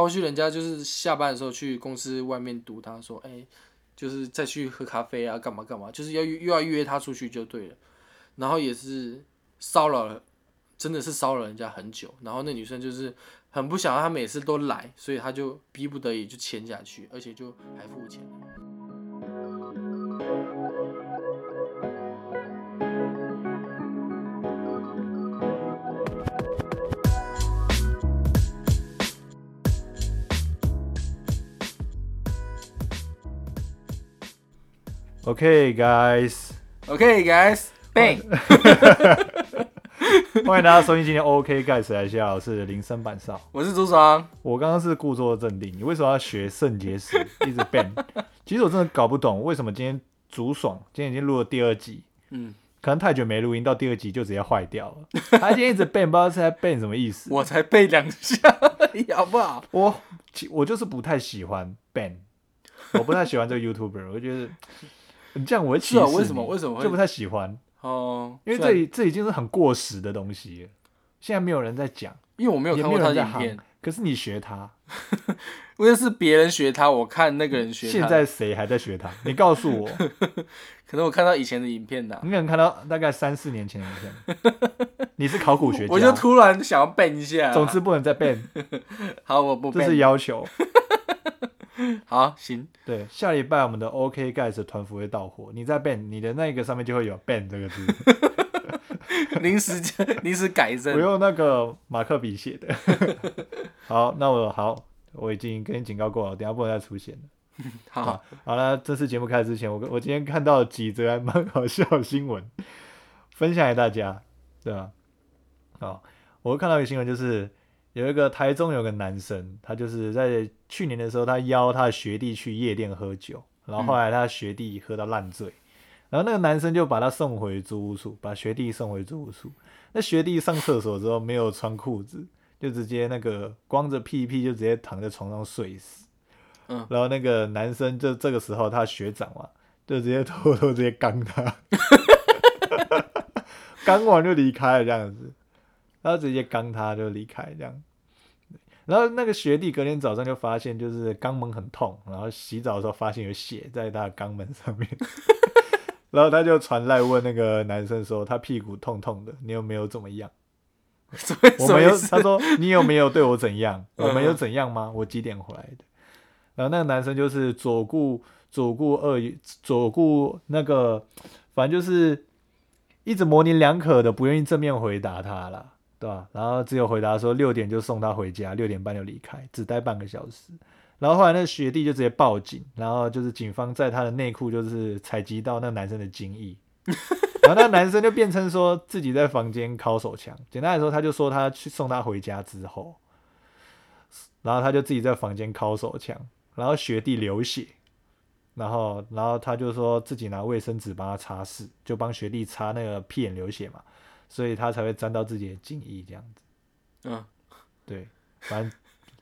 他会去人家就是下班的时候去公司外面堵他说，哎、就是再去喝咖啡啊，干嘛干嘛，就是要又要约他出去就对了。然后也是骚扰了，真的是骚扰人家很久。然后那女生就是很不想让他每次都来，所以他就逼不得已就签下去，而且就还付钱。OK guys，OK guys，bang，欢迎大家收听今天 OK guys 来下，我是林森板少。我是朱爽。我刚刚是故作镇定，你为什么要学肾结石 一直 ban？其实我真的搞不懂为什么今天竹爽今天已经录了第二集，嗯，可能太久没录音，到第二集就直接坏掉了。他今天一直 ban，不知道是在 ban 什么意思。我才背两下，好不好？我其我就是不太喜欢 ban，我不太喜欢这个 YouTuber，我觉得你这样我会歧视你。是啊为什么为什么会就不太喜欢？哦，因为这里这这已经是很过时的东西了，现在没有人在讲，因为我没有也看过他的影片，。可是你学他，因为是别人学他，我看那个人学他。现在谁还在学他？你告诉我，可能我看到以前的影片的啊、你可能看到大概三四年前的影片。你是考古学家，我就突然想要背一下。总之不能再 ban，好，我不这是。要求。好，行，对，下礼拜我们的 OK Guys 的团服会到货，你在 ban，你的那个上面就会有 ban 这个字，临时临时改正我。用那个马克笔写的。好，那我好，我已经跟你警告过了，等下不能再出现了。好，好了，这次节目开始之前，我我今天看到几则还蛮好笑的新闻，分享给大家，对吧？好，我看到一个新闻，就是有一个台中有个男生，他就是在去年的时候，他邀他的学弟去夜店喝酒，然后后来他学弟喝到烂醉，然后那个男生就把他送回租屋处，把学弟送回租屋处。那学弟上厕所之后没有穿裤子，就直接那个光着屁屁就直接躺在床上睡死。嗯然后那个男生就这个时候他学长嘛，就直接偷偷直接刚他，刚完就离开了这样子，然后直接刚他就离开这样。然后那个学弟隔天早上就发现，就是肛门很痛，然后洗澡的时候发现有血在他的肛门上面，然后他就传来问那个男生说，他屁股痛痛的，你有没有怎么样？我没有？他说你有没有对我怎样？嗯我没有怎样吗？我几点回来的？然后那个男生就是左顾左顾右疑左顾那个，反正就是一直模棱两可的，不愿意正面回答他啦，对吧？然后只有回答说六点就送他回家，六点半就离开，只待半个小时。然后后来那个学弟就直接报警，然后就是警方在他的内裤就是采集到那男生的精液，然后那男生就辩称说自己在房间敲手枪。简单来说，他就说他去送他回家之后，然后他就自己在房间敲手枪，然后学弟流血，然后然后他就说自己拿卫生纸帮他擦拭，就帮学弟擦那个屁眼流血嘛，所以他才会沾到自己的敬意这样子。嗯，对，反正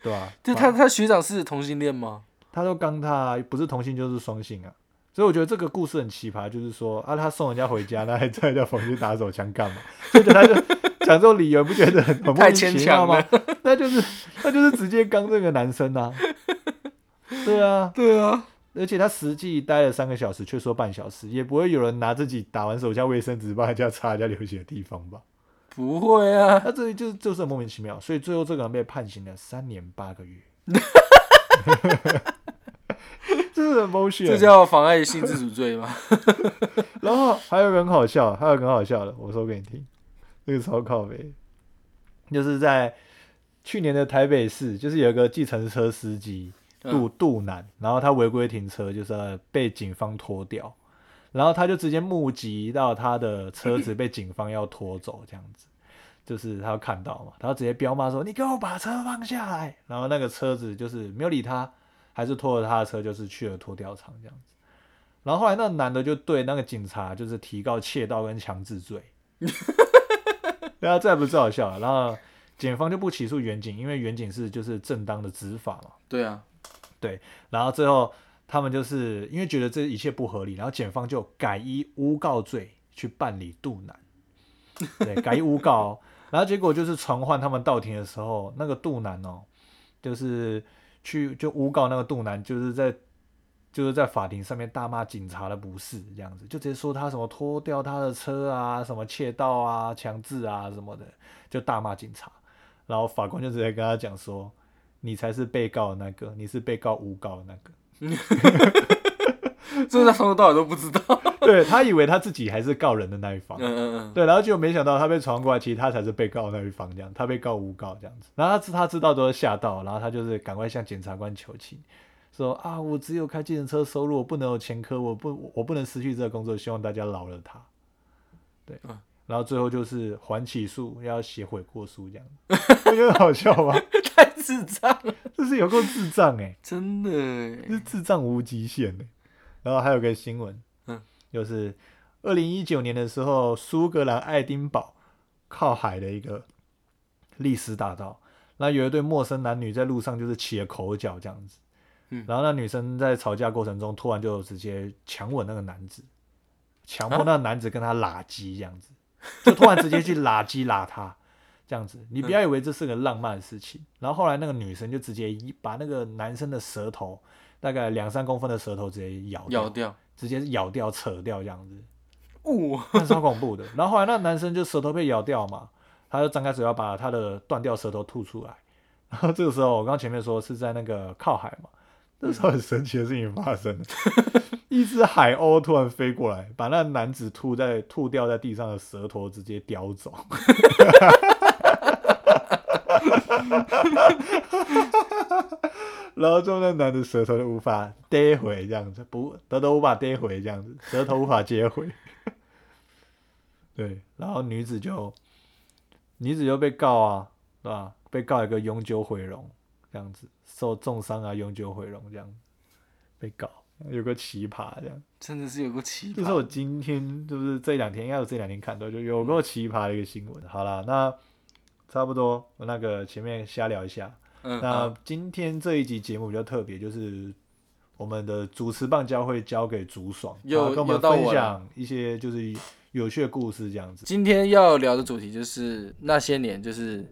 对 吧、就他他学长是同性恋吗？他都刚他不是同性就是双性啊，所以我觉得这个故事很奇葩，就是说啊，他送人家回家，那还在人家房间打手枪干嘛？所以他就讲这种理由，不觉得很很莫太名牵强其妙吗了？那就是他就是直接刚这个男生啊，对啊，对啊，而且他实际待了三个小时，却说半小时，也不会有人拿自己打完手枪卫生纸帮人家擦人家流血的地方吧？不会啊，他这里就是就是很莫名其妙，所以最后这个人被判刑了三年八个月。这是很 bullshit，这叫妨碍性自主罪吗？然后还有一个很好笑，还有一个很好笑的，我说给你听，这个超靠北，就是在去年的台北市，就是有一个计程车司机杜杜南，然后他违规停车，就是被警方拖掉，然后他就直接目击到他的车子被警方要拖走，这样子，就是他看到嘛，他直接彪骂说：“你给我把车放下来！”然后那个车子就是没有理他，还是拖着他的车，就是去了拖吊场这样子。然后后来那个男的就对那个警察就是提告窃盗跟强制罪，对啊，这还不是最好笑的。然后警方就不起诉远景，因为远景是就是正当的执法嘛。对啊，对然后最后他们就是因为觉得这一切不合理，然后检方就改依诬告罪去办理杜南，对，改依诬告、然后结果就是传唤他们到庭的时候，那个杜南哦，就是去就诬告那个杜南，就是在就是在法庭上面大骂警察的不是这样子，就直接说他什么拖掉他的车啊，什么窃盗啊、强制啊什么的，就大骂警察。然后法官就直接跟他讲说，你才是被告的那个，你是被告诬告的那个。这他从头到尾都不知道。对他以为他自己还是告人的那一方。嗯嗯嗯，对，然后结果没想到他被传过来，其实他才是被告那一方，这样他被告诬告这样子。然后他知他知道都是吓到，然后他就是赶快向检察官求情，说啊，我只有开计程车收入，我不能有前科，我不我不能失去这个工作，希望大家饶了他。对，嗯然后最后就是还起诉，要写悔过书这样，我觉得好笑吧？太智障了，这是有够智障哎、真的耶。是智障无极限的。然后还有个新闻，嗯，就是二零一九年的时候，苏格兰爱丁堡靠海的一个历史大道，那有一对陌生男女在路上就是起了口角这样子，嗯然后那女生在吵架过程中突然就直接强吻那个男子，强迫那个男子跟他拉鸡这样子，就突然直接去拉鸡拉他。这样子，你不要以为这是个浪漫的事情。然后后来那个女生就直接一把那个男生的舌头，大概两三公分的舌头直接咬掉，咬掉。直接咬掉、扯掉这样子，哦，那超恐怖的。然后后来那男生就舌头被咬掉嘛，他就张开嘴要把他的断掉舌头吐出来。然后这个时候，我刚刚前面说是在那个靠海嘛，那时候很神奇的事情发生了，一只海鸥突然飞过来，把那男子吐在吐掉在地上的舌头直接叼走。然后之后那男的舌头就无法逮回，这样子不，舌头无法逮回，这样子舌头无法接回。对，然后女子就女子就被告啊，对吧？被告一个永久毁容，这样子受重伤啊，永久毁容这样被告，有个奇葩这样。真的是有个奇葩。就是我。今天就是这两天，应该有这两天看到，就有个奇葩的一个新闻。好啦，那差不多，我那个前面瞎聊一下。嗯，那今天这一集节目比较特别，就是我们的主持棒交会交给竹爽，又然后跟我们分享一些就是有趣的故事这样子。今天要聊的主题就是那些年就是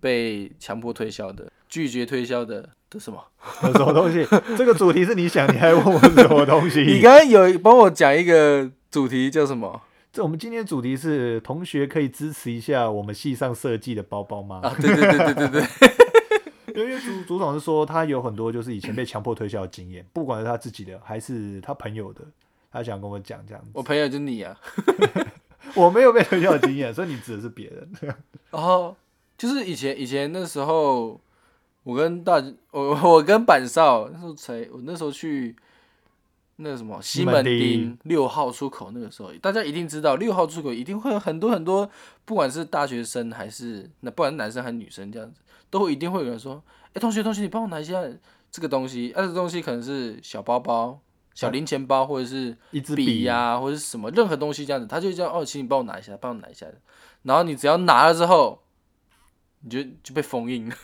被强迫推销的、拒绝推销的的什么？有什么东西？这个主题是你想，你还问我什么东西 你？刚刚有帮我讲一个主题叫什么这我们今天主题是同学可以支持一下我们系上设计的包包吗？啊？对对对对对对，因为组组长是说他有很多就是以前被强迫推销的经验，不管是他自己的还是他朋友的，他想跟我讲这样子。我朋友就你啊。我没有被推销的经验，所以你指的是别人。然后就是以前以前那时候，我跟大 我我跟板少那时候才我那时候去那个什么西门门町町六号出口，那个时候大家一定知道六号出口一定会有很多很多，不管是大学生还是那不管是男生还是女生这样子，都会一定会有人说，哎、同学同学你帮我拿一下这个东西，啊这个东西可能是小包包。小零钱包或者是一支笔呀、或者是什么任何东西这样子，他就这样哦，请你帮我拿一下，帮我拿一下。然后你只要拿了之后，你就就被封印了，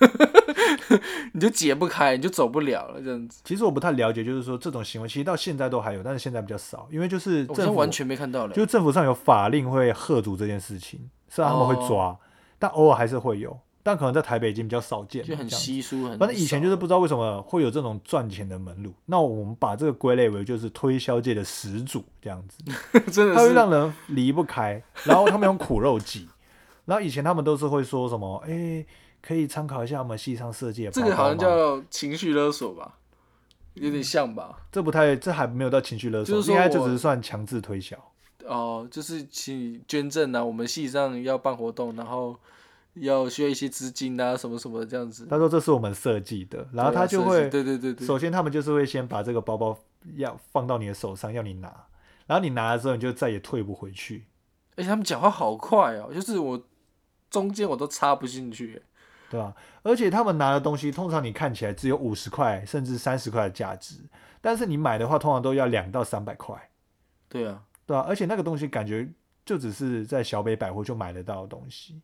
你就解不开，你就走不了了，这样子。其实我不太了解，就是说这种行为其实到现在都还有，但是现在比较少，因为就是政府完全没看到了。就是政府上有法令会喝阻这件事情，虽然他们会抓，但偶尔还是会有，但可能在台北已经比较少见，就很稀疏，很反正以前就是不知道为什么会有这种赚钱的门路，那我们把这个归类为就是推销界的始祖这样子，真的它会让人离不开，然后他们用苦肉计，然后以前他们都是会说什么，哎、可以参考一下我们系上设计的这个好像叫情绪勒索吧，有点像吧？这不太，这还没有到情绪勒索，就是说我应该就只是算强制推销。哦，就是请你捐赠啊，我们系上要办活动，然后要需要一些资金啊，什么什么这样子。他说这是我们设计的，然后他就会，对对对对，首先他们就是会先把这个包包要放到你的手上，要你拿，然后你拿了之后你就再也退不回去。而且他们讲话好快哦，就是我中间我都插不进去。对吧？而且他们拿的东西，通常你看起来只有五十块甚至三十块的价值，但是你买的话，通常都要两到三百块，对啊，对啊、而且那个东西感觉就只是在小北百货就买得到的东西，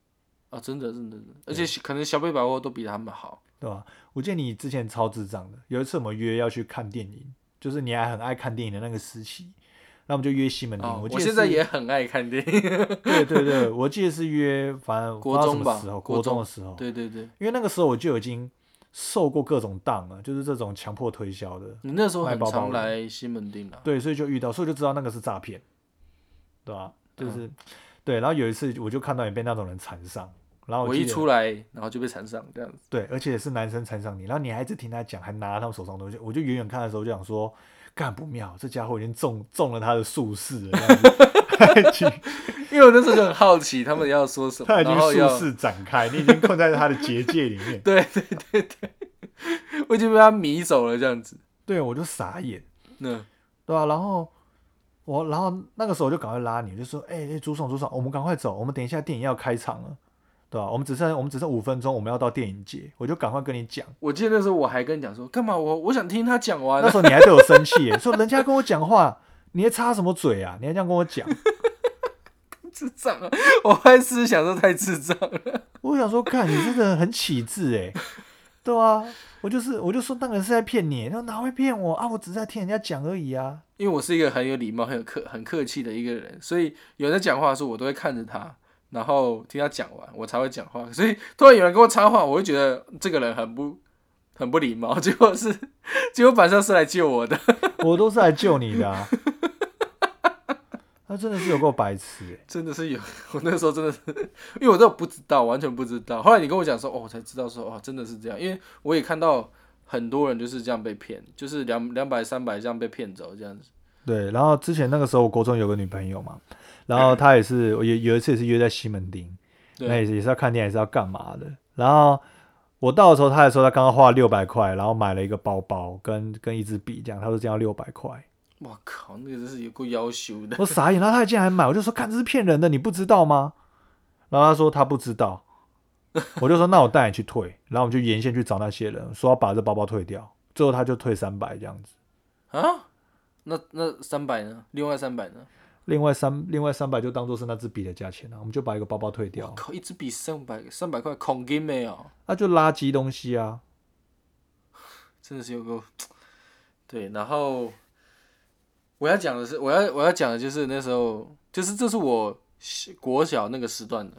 啊，真的真的，真的而且可能小北百货都比他们好。对吧？我记得你之前超智障的，有一次我们约要去看电影，就是你还很爱看电影的那个时期，那我们就约西门町。哦，我记得我现在也很爱看电影。对对对，我记得是约，反正国中吧时候，国中。的时候，对对对，因为那个时候我就已经受过各种当了，就是这种强迫推销的，你那时候很常来西门町啊，对，所以就遇到，所以就知道那个是诈骗，对吧、就是、对，然后有一次我就看到你被那种人缠上，然后我一出来，然后就被缠上这样子。对，而且是男生缠上你，然后你还一直听他讲，还拿他们手上的东西，我就远远看的时候就想说，干不妙，这家伙已经中中了他的术士了，因为我那时候就很好奇他们要说什么，他已经。术士展开，你已经困在他的结界里面对对对 对，我已经被他迷走了这样子。对，我就傻眼，嗯对吧、然后我，然后那个时候我就赶快拉你，我就说，哎、哎，朱爽，朱爽，我们赶快走，我们等一下电影要开场了，对吧、我们只剩我们只剩五分钟，我们要到电影节，我就赶快跟你讲。我记得那时候我还跟你讲说，干嘛我我想听他讲完那时候你还对我生气耶，说人家跟我讲话，你还插什么嘴啊？你还这样跟我讲，智障啊！我还是想说太智障了。我想说，看你真的很起智哎，对啊，我就是我就说那个人是在骗你，他说哪会骗我啊？我只是在听人家讲而已啊。因为我是一个很有礼貌、很有客、很客气的一个人，所以有人在讲话的时候，我都会看着他，然后听他讲完，我才会讲话。所以突然有人跟我插话，我会觉得这个人很不很不礼貌。结果是，结果反正是来救我的，我都是来救你的啊。他真的是有够白痴哎，真的是有。我那时候真的是，因为我都不知道，完全不知道。后来你跟我讲说，哦，我才知道说，哦，真的是这样。因为我也看到很多人就是这样被骗，就是两两百、三百这样被骗走这样子。对。然后之前那个时候，我国中有个女朋友嘛，然后他也是，我有有一次也是约在西门町，那，也是也是要看电影，也是要干嘛的。然后我到的时候，他还说他刚刚花了六百块，然后买了一个包包跟跟一支笔，这样他说这样六百块。我靠，那个真是有够要求的。我傻眼，然后他竟然还买，我就说看这是骗人的，你不知道吗？然后他说他不知道，我就说那我带你去退，然后我们就沿线去找那些人，说要把这包包退掉，最后他就退三百这样子，啊？那那三百呢？另外三百呢？另外三另外三百就当做是那支笔的价钱了、我们就把一个包包退掉，靠，一支笔三百三百块，恐金没有？那、就垃圾东西啊。真的是有个。对，然后我要讲的是，我要我要讲的就是那时候，就是这是我小国小那个时段的。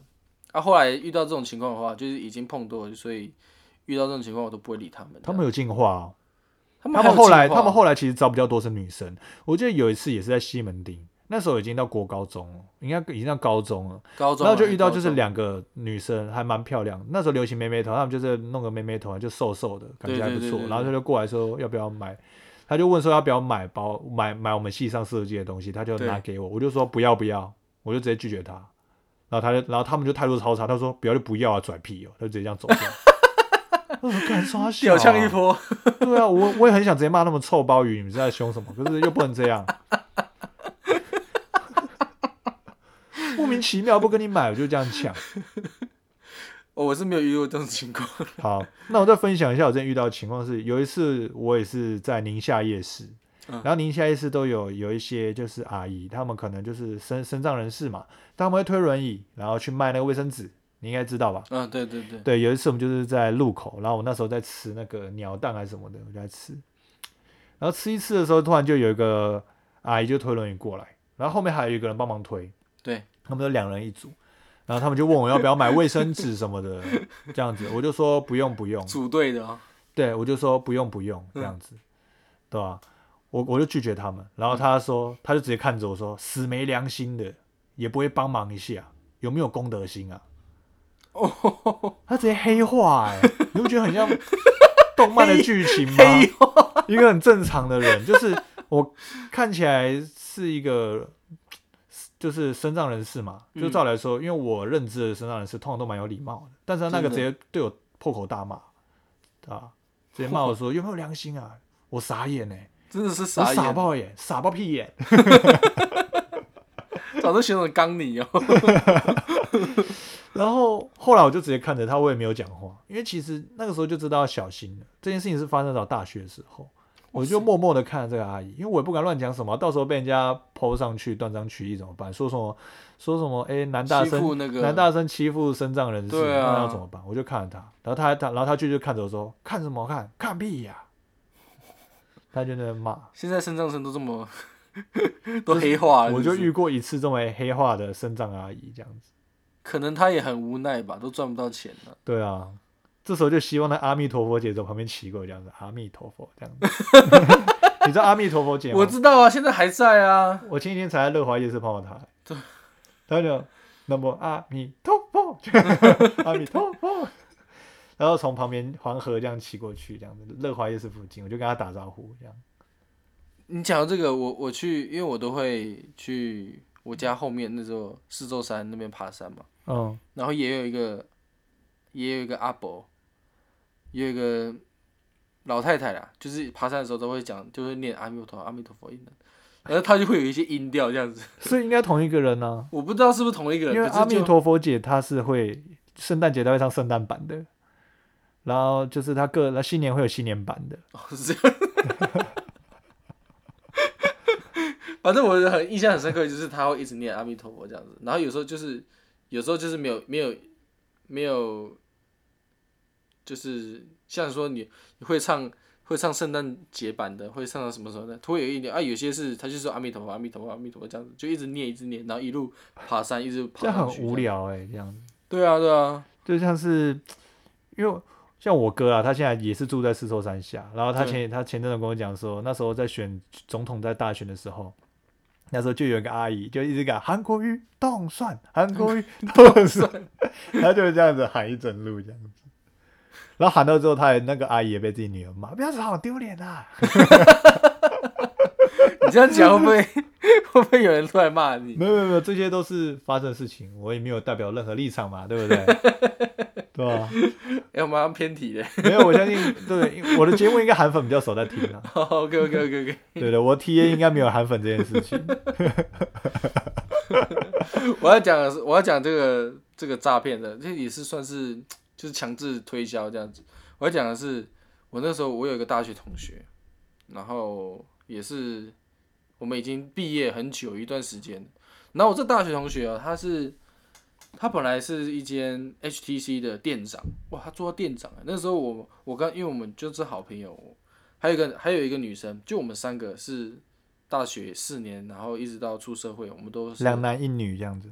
啊，后来遇到这种情况的话，就是已经碰多了，所以遇到这种情况我都不会理他们。他们有进化哦，他们他们后来他们后来其实招比较多是女生，我记得有一次也是在西门町，那时候已经到国高中了，应该已经到高中了。高中啊，然后就遇到就是两个女生，还蛮漂亮。那时候流行妹妹头，她们就是弄个妹妹头，就瘦瘦的，感觉还不错。然后她就过来说要不要买，她就问说要不要买包买买我们系上设计的东西，她就拿给我，我就说不要不要，我就直接拒绝她。然后她就然后他们就态度超差，她说不要就不要啊，拽屁哦，她就直接这样走掉。我说干刷小、屌枪一波，对啊，我我也很想直接骂那么臭鲍鱼，你们是在凶什么？可是又不能这样，莫名其妙不跟你买，我就这样抢。哦我是没有遇过这种情况。好，那我再分享一下我之前遇到的情况是，有一次我也是在宁夏夜市，嗯然后宁夏夜市都有有一些就是阿姨，他们可能就是身身障人士嘛，他们会推轮椅，然后去卖那个卫生纸，你应该知道吧？嗯，对对对，对，有一次我们就是在路口，然后我那时候在吃那个鸟蛋还是什么的，我就在吃，然后吃一吃的时候，突然就有一个阿姨就推轮椅过来，然后后面还有一个人帮忙推，对，他们都两人一组，然后他们就问我要不要买卫生纸什么的，这样子，我就说不用不用，组队的。啊，对我就说不用不用这样子，对吧、我我就拒绝他们，然后他说他就直接看着我说死没良心的，也不会帮忙一下，有没有公德心啊？哦，他直接黑化哎、你不觉得很像 动漫的剧情吗？黑一个很正常的人，就是我看起来是一个，就是身障人士嘛。嗯就照来说，因为我认知的身障人士通常都蛮有礼貌的，但是他那个直接对我破口大骂，啊，直接骂我说有没有良心啊？我傻眼呢、真的是傻眼，傻爆眼，傻爆屁眼。早就形容刚你哦。然后后来我就直接看着他，我也没有讲话，因为其实那个时候就知道要小心了。这件事情是发生到大学的时候，我就默默的看着这个阿姨，因为我也不敢乱讲什么，到时候被人家抛上去断章取义怎么办？说什么说什么？哎，男大生那个男大生欺负身障人士，那要怎么办？我就看着他，然后他还他然后他就就看着我说：“看什么看？看屁呀、他就在那骂，现在身障生都这么 都黑化了我就遇过一次这么黑化的身障阿姨，这样子。可能他也很无奈吧，都赚不到钱了。对啊，这时候就希望那阿弥陀佛姐从旁边骑过来，这样子，阿弥陀佛这样子。你知道阿弥陀佛姐吗？我知道啊，现在还在啊。我前几天才在乐华夜市碰到他，对，他就那么阿弥陀佛，阿弥陀佛，然后从旁边黄河这样骑过去，这样子，乐华夜市附近，我就跟他打招呼，这样。你讲到这个，我我去，因为我都会去我家后面那座四周山那边爬山嘛，嗯，然后也有一个，也有一个阿伯，也有一个老太太啦，就是爬山的时候都会讲，就会念阿弥陀佛阿弥陀佛音的，然后她就会有一些音调这样子，是应该同一个人呢、我不知道是不是同一个人，因为阿弥陀佛姐她是会圣诞节她会唱圣诞版的，然后就是她个她新年会有新年版的，哦是这样。反正我很印象很深刻，就是他会一直念阿弥陀佛这样子，然后有时候就是有时候就是没有没有没有，就是像说你你会唱会唱圣诞节版的，会唱到什么时候呢，突然有一点啊，有些是他就说阿弥陀佛阿弥陀佛阿弥陀佛这样子，就一直念一直念，然后一路爬山一直爬这样很无。聊哎、这样子对啊对啊，就像是因为。像我哥啊，他现在也是住在四周山下，然后他前他前阵子跟我讲说，那时候在选总统在大选的时候，那时候就有一个阿姨就一直讲韩国瑜动算，韩国瑜 动算，他就是这样子喊一整路这样子，然后喊到之后，他也那个阿姨也被自己女儿骂，不要吵，丢脸啊！你这样讲会不会 会不会有人出来骂你？没有没有没有，这些都是发生的事情，我也没有代表任何立场嘛，对不对？对吧？哎、我马上偏题了。没有，我相信对，我的节目应该韩粉比较少在听啊。OK OK OK OK。对的，我 T A 应该没有韩粉这件事情。我要讲我要讲这个这个诈骗的，这也是算是就是强制推销这样子。我要讲的是，我那时候我有一个大学同学，然后也是我们已经毕业很久一段时间，然后我这大学同学啊，他是他本来是一间 HTC 的店长，哇，他做到店长啊。那时候我我刚因为我们就是好朋友，还有一个还有一个女生，就我们三个是大学四年，然后一直到出社会，我们都是两男一女这样子。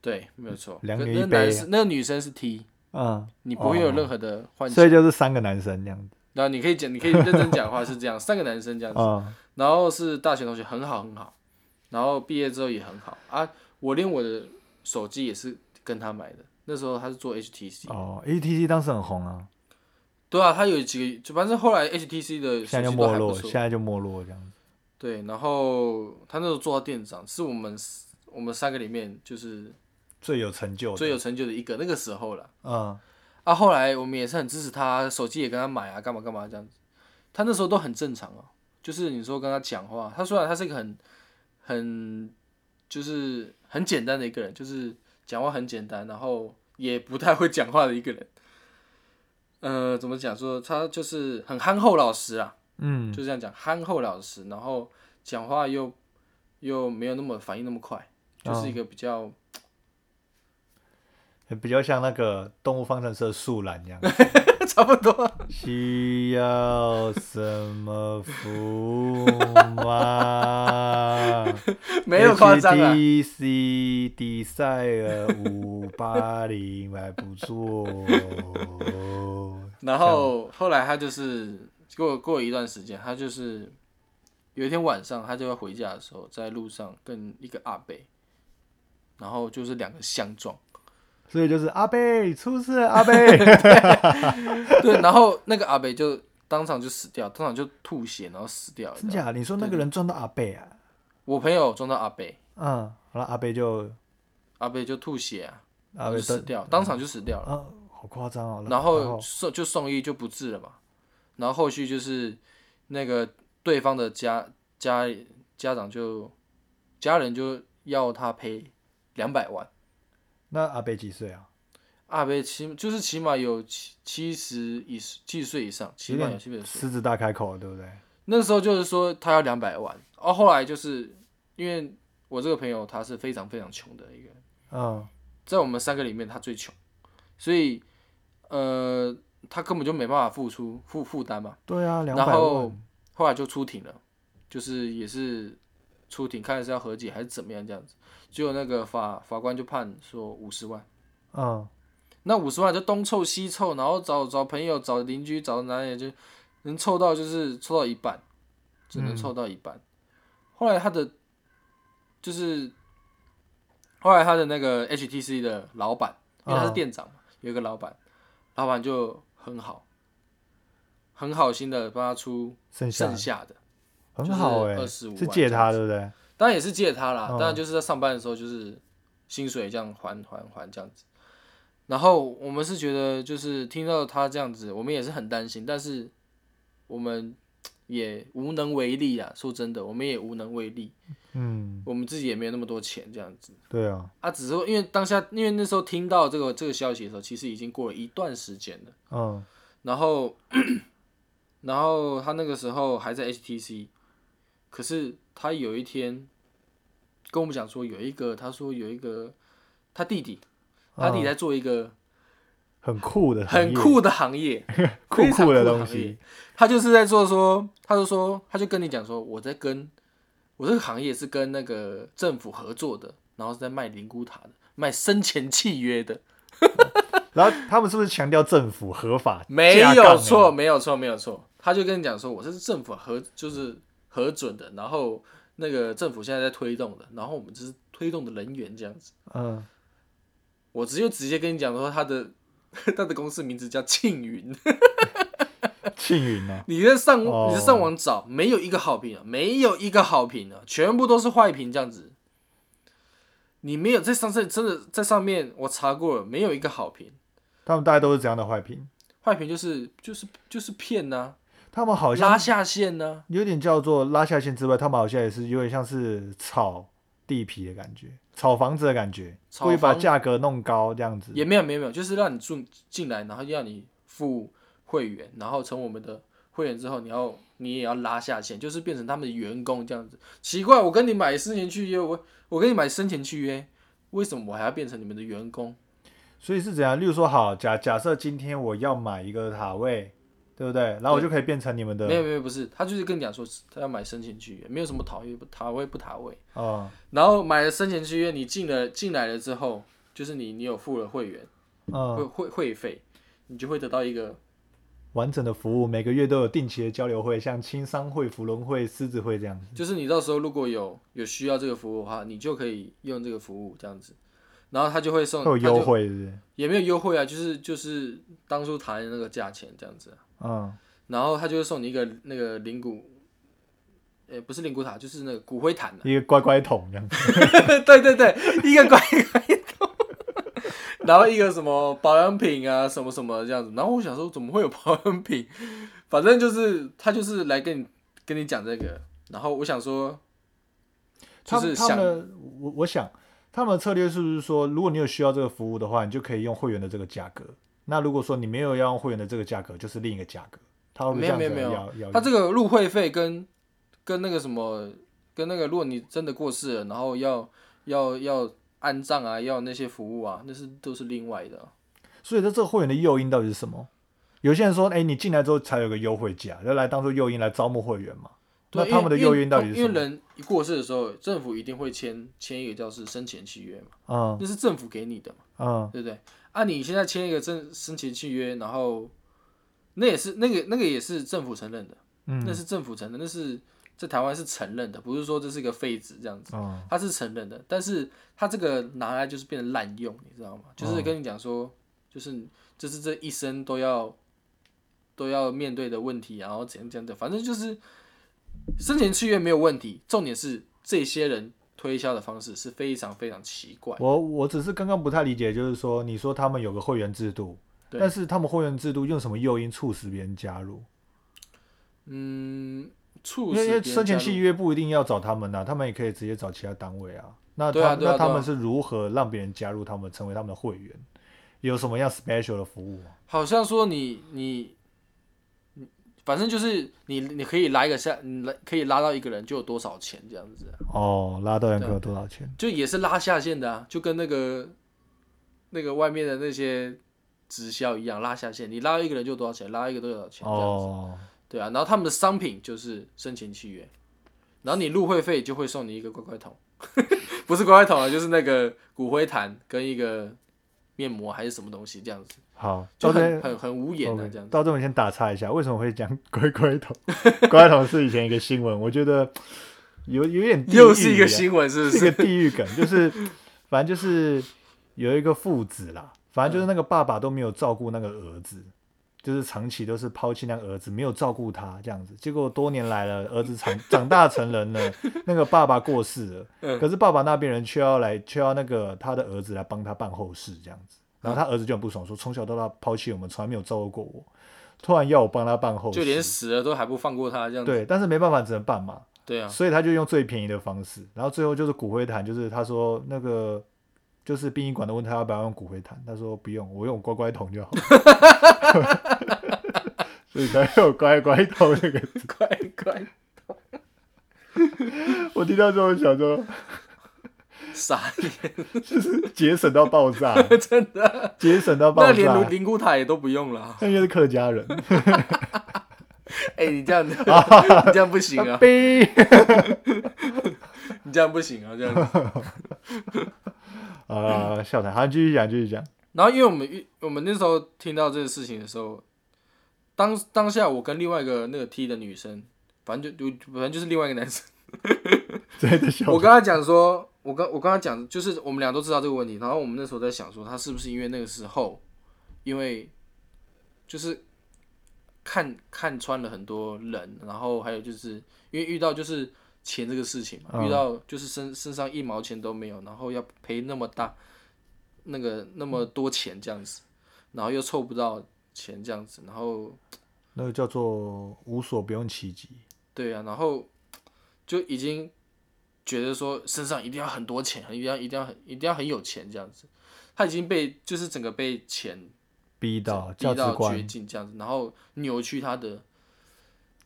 对，没有错。两女一男生那个女生是 T，嗯，你不会有任何的幻想。所以就是三个男生这样子。然后你可以讲，你可以认真讲话是这样，三个男生这样子。嗯，然后是大学同学，很好很好。然后毕业之后也很好啊，我连我的手机也是跟他买的。那时候他是做 HTC，哦，HTC 当时很红啊，对啊，他有几个，就反正后来 HTC 的现在就没落，现。在就没落这样子。对，然后他那时候做到店长，是我们我们三个里面就是最有成就的。最有成就的一个，那个时候了。嗯，啊，后来我们也是很支持他，手机也跟他买啊，干嘛干嘛这样子。他那时候都很正常哦，就是你说跟他讲话，他虽然他是一个很很就是很简单的一个人，就是讲话很简单，然后也不太会讲话的一个人。呃，怎么讲说他就是很憨厚老实啊，嗯，就这样讲，憨厚老实，然后讲话又又没有那么反应那么快，就是一个比较比较像那个动物方程式的树懒一样。差不多。需要什么服务吗？没有夸张啊。HTC 迪赛尔五八零还不错。然后后来他就是过过一段时间，他就是有一天晚上，他就要回家的时候，在路上跟一个阿伯，然后就是两个相撞，所以就是阿贝出事，阿贝。对，然后那个阿贝就当场就死掉，当场就吐血，然后死掉了。真假？你说那个人撞到阿贝啊？我朋友撞到阿贝，嗯，好了，阿贝就阿贝就吐血啊，阿贝的就死掉，当场就死掉了。啊，好夸张哦。然后送就送医就不治了嘛，然后后续就是那个对方的家家家长就家人就要他赔两百万，那阿贝几岁啊？阿伯起就是起码有七七十以七十岁以上，起码有七十岁。狮子大开口，对不对？那时候就是说他要两百万，哦，后来就是因为我这个朋友他是非常非常穷的一个人，嗯，在我们三个里面他最穷，所以呃他根本就没办法付出负负担嘛。对啊，两百然后。后来就出庭了，就是也是出庭，看是要和解还是怎么样这样子。结果那个法法官就判说五十万，嗯，那五十万就东凑西凑，然后找找朋友、找邻居、找哪里就能凑到，就是凑到一半，只能凑到一半。后来他的就是后来他的那个 HTC 的老板，因为他是嗯店长嘛，有一个老板，老板就很好，很好心的帮他出剩下的，很好哎、就是25是借他对不对？当然也是借他啦，嗯当然就是在上班的时候就是薪水这样还还还这样子。然后我们是觉得就是听到他这样子，我们也是很担心，但是我们也无能为力啊。说真的，我们也无能为力，嗯，我们自己也没有那么多钱这样子对啊，啊。只是因为当下，因为那时候听到这个这个消息的时候，其实已经过了一段时间了。嗯然后，然后他那个时候还在 HTC，可是他有一天跟我们讲说，有一个他说有一个他弟弟，他弟弟在做一个很酷的，很酷的行业，酷酷的东西，他就是在做说，他就说他就跟你讲说，我在跟我这个行业是跟那个政府合作的，然后是在卖灵骨塔的，卖生前契约的。然后他们是不是强调政府合法？没有错，，没有错，没有错。他就跟你讲说，我这是政府合，就是核准的，然后那个政府现在在推动的，然后我们只是推动的人员这样子。嗯，我直接直接跟你讲说，他的他的公司名字叫庆云，庆云啊？你在上哦你在上网找，没有一个好评啊，没有一个好评啊，全部都是坏评这样子。你没有在上次真的在上面，我查过了，没有一个好评，他们大概都是这样的坏评，坏评就是就是就是骗呐、他们好像拉下线呢、有点叫做拉下线之外，他们好像也是有点像是炒地皮的感觉，炒房子的感觉，炒故意把房价格弄高这样子。也没有没有没有，就是让你进进来，然后让你付会员，然后成我们的会员之后，你要你也要拉下线，就是变成他们的员工这样子。奇怪，我跟你买生前契约，我我跟你买生前契约，为什么我还要变成你们的员工？所以是怎样？例如说，好假假设今天我要买一个塔位，对不对？然后我就可以变成你们的没有没有不是，他就是跟你讲说他要买生前契约，没有什么讨厌不塔位不塔位。哦然后买了生前契约，你进了进来了之后，就是你你有付了会员会嗯，会会费，你就会得到一个完整的服务，每个月都有定期的交流会，像青商会、芙蓉会、狮子会这样子。就是你到时候如果有有需要这个服务的话，你就可以用这个服务这样子，然后他就会送，会有优惠，是不是？也没有优惠啊，就是就是当初谈的那个价钱这样子啊、嗯，然后他就会送你一个那个灵骨，呃，不是灵骨塔，就是那个骨灰坛、啊，一个乖乖桶这样。子。对对对，一个乖乖桶，然后一个什么保养品啊，什么什么这样子，然后我想说怎么会有保养品，反正就是他就是来跟你跟你讲这个，然后我想说，就是想们我我想他们的策略是不是说，如果你有需要这个服务的话，你就可以用会员的这个价格？那如果说你没有要用会员的这个价格，就是另一个价格。他会没有没有他这个入会费跟跟那个什么，跟那个如果你真的过世了，然后要要要安葬啊，要那些服务啊，那是都是另外的啊。所以说这个会员的诱因到底是什么？有些人说，哎、你进来之后才有个优惠价，就来当做诱因来招募会员嘛。那他们的诱因到底是什么因为？人一过世的时候，政府一定会签签一个叫是生前契约嘛，嗯那是政府给你的嘛，嗯对不对？啊，你现在签一个政生前契约，然后那也是那个那个也是政府承认的，那嗯是政府承认，那是在台湾是承认的，不是说这是一个废纸这样子。嗯他是承认的，但是他这个拿来就是变成滥用，你知道吗？就是跟你讲说，就是就是这一生都要都要面对的问题，然后怎样怎样的，反正就是生前契约没有问题，重点是这些人推销的方式是非常非常奇怪。我我只是刚刚不太理解，就是说你说他们有个会员制度，但是他们会员制度用什么诱因促使别人加入？嗯，促因为因为生前契约不一定要找他们呐、他们也可以直接找其他单位啊。那他、对啊啊啊那他们是如何让别人加入他们，成为他们的会员？有什么样 special 的服务啊？好像说你你你，反正就是你你可以拉一个下，你拉可以拉到一个人就有多少钱这样子啊、哦，拉到人就有多少钱？就也是拉下线的啊，就跟那个那个外面的那些直销一样，拉下线，你拉一个人就多少钱，拉一个多少钱这样子，哦，对啊，然后他们的商品就是生前契约，然后你入会费就会送你一个乖乖桶，不是乖乖桶啊，就是那个骨灰坛跟一个面膜还是什么东西这样子，好，就到这边很很很无言的 OK，这样子。到这边先打岔一下，为什么会讲乖乖桶？乖乖桶是以前一个新闻，我觉得有有点地又是一个新闻，是不是是？个地狱梗，就是反正就是有一个父子啦，反正就是那个爸爸都没有照顾那个儿子，就是长期都是抛弃那个儿子，没有照顾他这样子。结果多年来了，儿子长长大成人了，那个爸爸过世了，嗯可是爸爸那边人却要来，却要那个他的儿子来帮他办后事这样子。然后他儿子就很不爽，说从小到大抛弃我们，从来没有照顾过我，突然要我帮他办后事，就连死了都还不放过他这样子。对，但是没办法，只能办嘛。对啊，所以他就用最便宜的方式，然后最后就是骨灰坛，就是他说那个就是殡仪馆的问他要不要用骨灰坛，他说不用，我用乖乖桶就好，所以才有乖乖桶这个。乖乖 我听到之后想说，傻眼，节省到爆炸，真的。节省到爆那连炸灵，灵骨塔也都不用了。那应该是客家人。哎、你这样，你这样不行啊！逼，你这样不行啊！这样子。啊，笑谈，好，继续讲，继续讲。然后，因为我们遇我们那时候听到这个事情的时候，当当下我跟另外一个那个 T 的女生，反正就就反正就是另外一个男生，真的笑我跟他讲说，我刚我刚刚讲，就是我们俩都知道这个问题，然后我们那时候在想说，他是不是因为那个时候，因为就是看看穿了很多人，然后还有就是因为遇到就是钱这个事情嘛，嗯遇到就是身身上一毛钱都没有，然后要赔那么大那个那么多钱这样子，然后又凑不到钱这样子，然后那个叫做无所不用其极。对啊，然后就已经觉得说身上一定要很多钱，一定要一定要很一定要很有钱这样子。他已经被就是整个被钱逼到逼到绝，境这样子，然后扭曲他的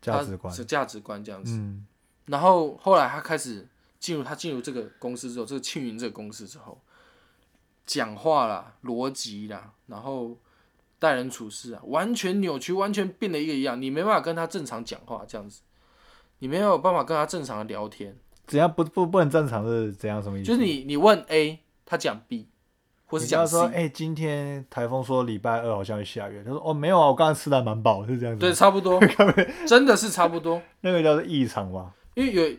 价值观，是价值观这样子。嗯，然后后来他开始进入他进入这个公司之后，这个庆云这个公司之后，讲话啦、逻辑啦，然后待人处事啊，完全扭曲，完全变了一个一样。你没办法跟他正常讲话这样子，你没有办法跟他正常的聊天。怎样不不不能正常是怎样什么意思？就是你你问 A，他讲 B，或是讲 C，说，哎、今天台风说礼拜二好像会下雨。他说，哦，没有啊，我刚刚吃的蛮饱，是这样子。对，，差不多，真的是差不多。那个叫做异常吧。因为有，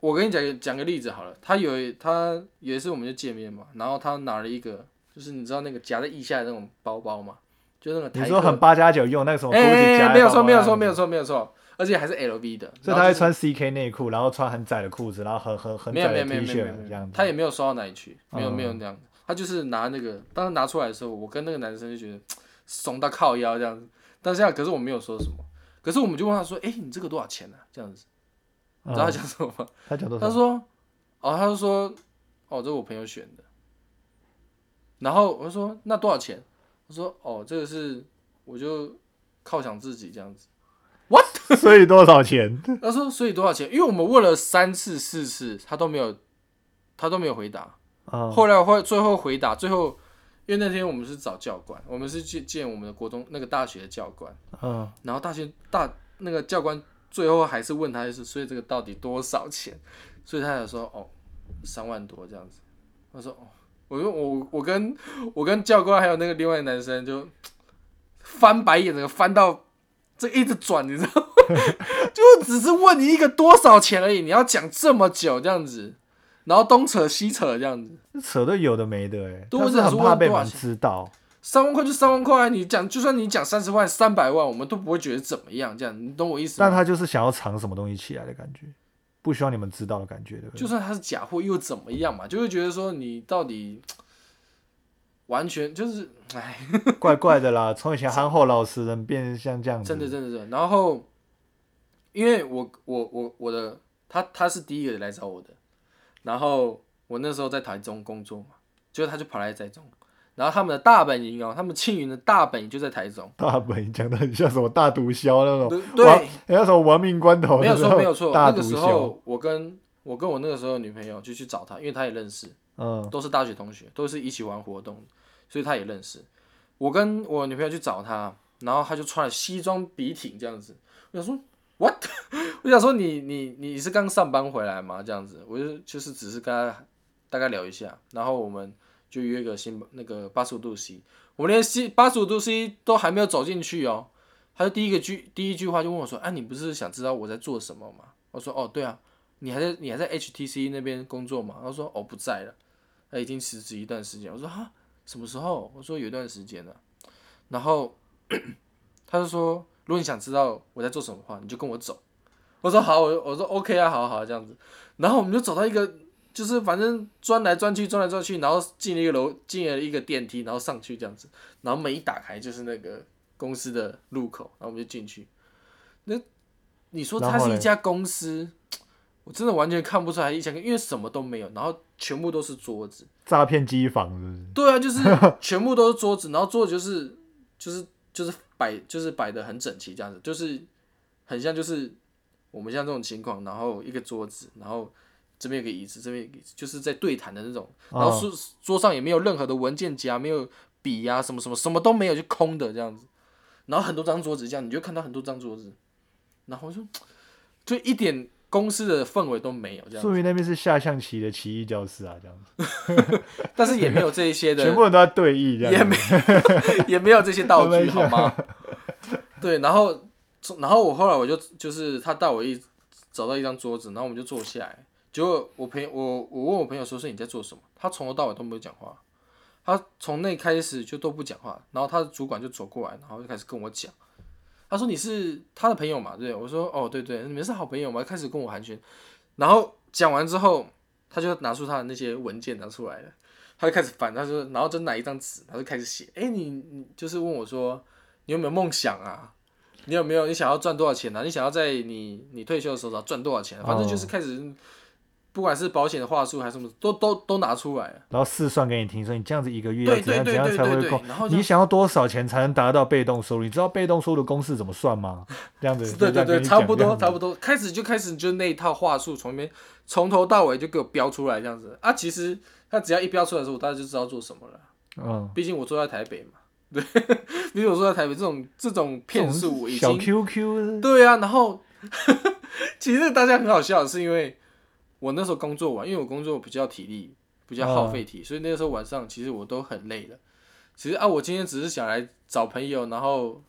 我跟你讲讲个例子好了，他有他有一次我们就见面嘛，然后他拿了一个，就是你知道那个夹在腋下的那种包包嘛，就那个你说很八加九用那个什么哎哎哎没有错没有错没有错没有错，而且还是 LV 的，所以他会穿 CK 内裤，然后穿很窄的裤子，然后很很很没有窄的没有没 T 有没有。他也没有收到哪里去，没有嗯没有那样，他就是拿那个，当时拿出来的时候，我跟那个男生就觉得怂到靠腰这样子，但是可是我没有说什么，可是我们就问他说，哎、你这个多少钱呢、这样子，你知道他嗯讲什么吗？他讲多少？他说，哦，他就说，哦，这是我朋友选的。然后我就说，那多少钱？他说，哦，这个是我就犒赏自己这样子。所以多少钱？他说，所以多少钱？因为我们问了三次四次，他都没有，他都没有回答。啊，后来会最后回答，最后因为那天我们是找教官，我们是去见我们的国中那个大学的教官，嗯，然后大学大那个教官最后还是问他，就是所以这个到底多少钱？所以他才说哦，三万多这样子。他说哦，我说我我跟我跟教官还有那个另外的男生就翻白眼，整个翻到这一直转，你知道吗？就只是问你一个多少钱而已，你要讲这么久这样子，然后东扯西扯这样子。扯的有的没的哎，对他是很怕被人知道。三万块就三万块，你讲就算你讲三十万、三百万，我们都不会觉得怎么样，这样你懂我意思吗？但他就是想要藏什么东西起来的感觉，不需要你们知道的感觉，对不对？就算他是假货又怎么样嘛？就会觉得说你到底完全 就是，哎，怪怪的啦，从以前憨厚老实人变成像这样子，真的真的真的。然后，因为我我我我的他他是第一个来找我的，然后我那时候在台中工作嘛，结果他就跑来台中，然后他们的大本营哦，他们庆云的大本营就在台中，大本营讲的很像什么大毒枭那种，对亡对，人家什么亡命关头，没有错没有错。那个时，候我跟我跟我那个时候的女朋友就去找他，因为他也认识，嗯，都是大学同学，都是一起玩活动，所以他也认识。我跟我女朋友去找他，然后他就穿了西装笔挺这样子。我想说，what？我想说你你你是刚上班回来吗？这样子，我就就是只是跟他大概聊一下，然后我们就约个新那个八十五度 C，我们连 C 八十五度 C 都还没有走进去哦，他就第一个句第一句话就问我说：“哎、你不是想知道我在做什么吗？”我说：“哦，对啊，你还在你还在 HTC 那边工作吗？”他说：“哦，不在了，他已经辞职一段时间。”我说：“哈，什么时候？”我说：“有一段时间了。”然后他就说：“如果你想知道我在做什么的话，你就跟我走。”我说：“好，我我说 OK 啊，好啊好啊这样子。”然后我们就走到一个，就是反正钻来钻去，钻来钻去，然后进了一个楼，进了一个电梯，然后上去这样子，然后门一打开就是那个公司的入口，然后我们就进去。那你说它然后嘞是一家公司，我真的完全看不出来一千个，因为什么都没有，然后全部都是桌子。诈骗机房是不是？对啊，就是 全部都是桌子，然后桌子就是就是就是摆就是摆的很整齐这样子，就是很像就是我们像这种情况，然后一个桌子，然后这边有个椅子，这边就是在对谈的那种，然后桌桌上也没有任何的文件夹，没有笔呀、什么什么什么都没有，就空的这样子，然后很多张桌子这样，你就看到很多张桌子，然后就就一点公司的氛围都没有这样，说明那边是下象棋的棋艺教室啊，这样子，但是也没有这一些的 全部人都在对弈，这样也没 也没有这些道具，好吗？对，然后然后我后来我就就是他带我一找到一张桌子，然后我们就坐下来。结果我朋友我我问我朋友说是你在做什么，他从头到尾都没有讲话，他从那开始就都不讲话，然后他的主管就走过来，然后就开始跟我讲，他说你是他的朋友嘛？对，我说哦对对，你们是好朋友嘛？开始跟我寒暄，然后讲完之后，他就拿出他的那些文件拿出来了。他就开始翻，他说，然后就拿一张纸，他就开始写。哎、你你就是问我说，你有没有梦想啊？你有没有你想要赚多少钱啊？你想要在你你退休的时候赚多少钱啊、反正就是开始，不管是保险的话术还是什么，都都都拿出来了。然后试算给你听，说你这样子一个月对要怎样对怎样才会够你想要多少钱才能达到被动收入？你知道被动收入的公式怎么算吗？这样子，对对对，差不多差不多。多。开始就开始就那一套话术，从里面从头到尾就给我标出来这样子啊。其实他只要一标出来的时候，我大家就知道做什么了。嗯，毕竟我住在台北嘛，对，毕竟我住在台北，这种这种骗术我已小经 QQ 对啊，然后 其实大家很好笑是，因为我那时候工作完，因为我工作比较体力比较耗费体，所以那个时候晚上其实我都很累了。其实啊，我今天只是想来找朋友，然后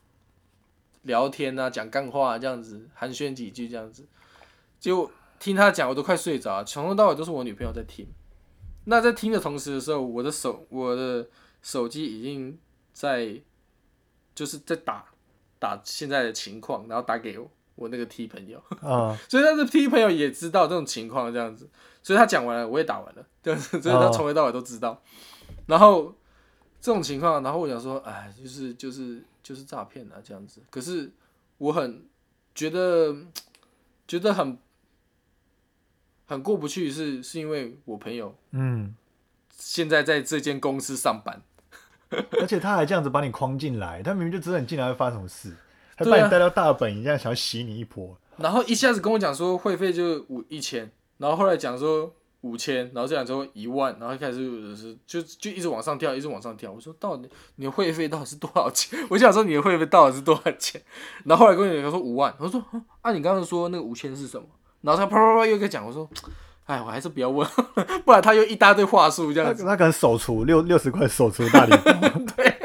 聊天啊，讲干话、这样子，寒暄几句这样子。结果听他讲，我都快睡着了，从头到尾都是我女朋友在听。那在听的同时的时候，我的手我的手机已经在就是在打打现在的情况，然后打给我我那个 T 朋友，啊，所以他的 T 朋友也知道这种情况这样子，所以他讲完了，我也打完了，这样子，所以他从头到尾都知道。然后这种情况，然后我想说，哎，就是就是就是诈骗啊这样子。可是我很觉得觉得很很过不去是，是因为我朋友嗯，现在在这间公司上班，而且他还这样子把你框进来，他明明就知道你进来会发生什么事，还对啊把你带到大本营，这样想要洗你一波。然后一下子跟我讲说会费就五一千，然后后来讲说五千，然后这样说一万，然后一开始就是就就一直往上跳，一直往上跳。我说到底你的会费到底是多少钱？我想说你的会费到底是多少钱？然后后来跟我讲说五万，我说啊啊你刚刚说那个五千是什么？然后他啪啪啪又在讲，我说哎我还是不要问，不然他又一大堆话术这样子。他可能手厨六六十块手厨大礼包，对，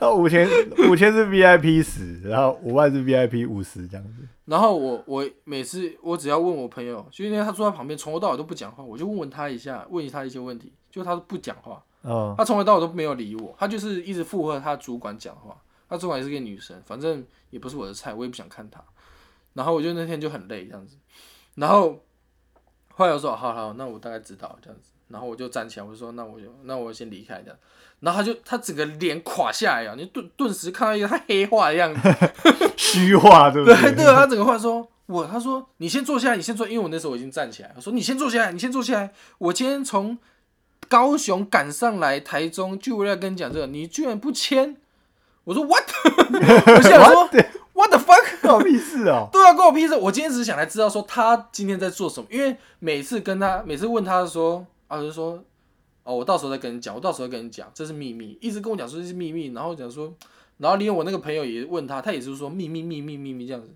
那五千五千是 VIP 十，然后五万是 VIP 五十这样子。然后我我每次我只要问我朋友，就因为他坐在旁边从头到尾都不讲话，我就问问他一下，问他一些问题，就他都不讲话。哦，他从头到尾都没有理我，他就是一直附和他主管讲话。他主管也是个女生，反正也不是我的菜，我也不想看他。然后我就那天就很累这样子，然后后来我说好好，那我大概知道这样子。然后我就站起来，我就说那我就那我先离开这样。然后他就他整个脸垮下来啊，你顿顿时看到一个他黑化的样子，虚化对不对对，他整个话说，我他说你先坐下来，你先坐，因为我那时候我已经站起来，我说你先坐下来，你先坐下来，我今天从高雄赶上来台中，就为了跟你讲这个，你居然不签，我说 what？我现在说 what the fuck？关我屁事哦。对啊，关我屁事！我今天只是想来知道说他今天在做什么，因为每次跟他，每次问他说，啊，就说，哦，我到时候再跟你讲，我到时候再跟你讲，这是秘密，一直跟我讲说这是秘密，然后讲说，然后连我那个朋友也问他，他也是说秘密秘密秘密这样子，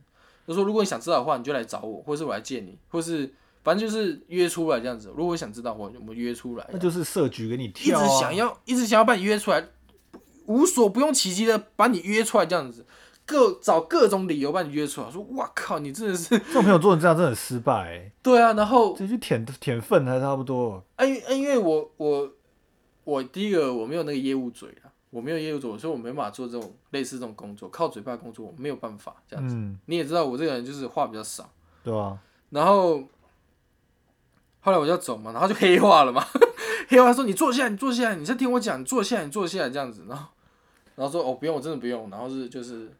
就说如果你想知道的话，你就来找我，或是我来见你，或是反正就是约出来这样子。如果想知道，我我们约出来，那就是设局给你一跳、啊，直想要一直想要把你约出来，无所不用其极的把你约出来这样子，各找各种理由把你约出来。说哇靠，你真的是这种朋友做成这样真的很失败、欸，对啊，然后这就舔舔粪还差不多。啊，因为啊因为我我我第一个我没有那个业务嘴啊，我没有业务嘴，所以我没办法做这种类似这种工作，靠嘴巴工作我没有办法这样子。嗯，你也知道我这个人就是话比较少，对啊、然后后来我就要走嘛，然后就黑化了嘛，黑化说你坐下，你坐下，你先听我讲，你坐下，你坐下这样子，然后然后说哦不用，我真的不用，然后是就是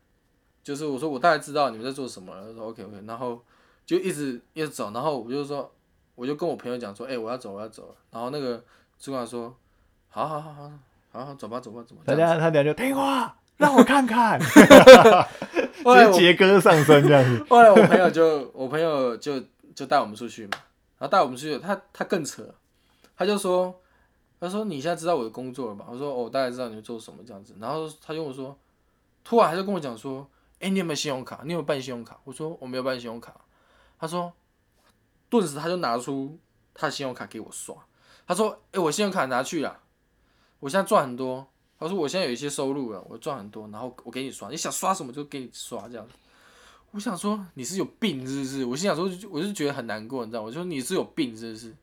就是我说我大概知道你们在做什么了，他说 OK OK，然后就一直一直走，然后我就说我就跟我朋友讲说，哎、我要走我要走了，然后那个主管说好好好好好好走吧走吧走吧，大家他等下就听话，让我看看，直后来杰哥上身这样子。后来我朋友就我朋友就就带我们出去嘛，然后带我们出去，他他更扯，他就说他说你现在知道我的工作了吧？我说哦，我大概知道你会做什么这样子。然后他就跟我说，突然他就跟我讲说，哎、你有没有信用卡？你有没有办信用卡？我说我没有办信用卡。他说，顿时他就拿出他的信用卡给我刷。他说，哎、我信用卡拿去了，我现在赚很多。他说我现在有一些收入了，我赚很多，然后我给你刷，你想刷什么就给你刷这样子。我想说你是有病是不是？我心想说，我就觉得很难过，你知道吗？我说你是有病是不是？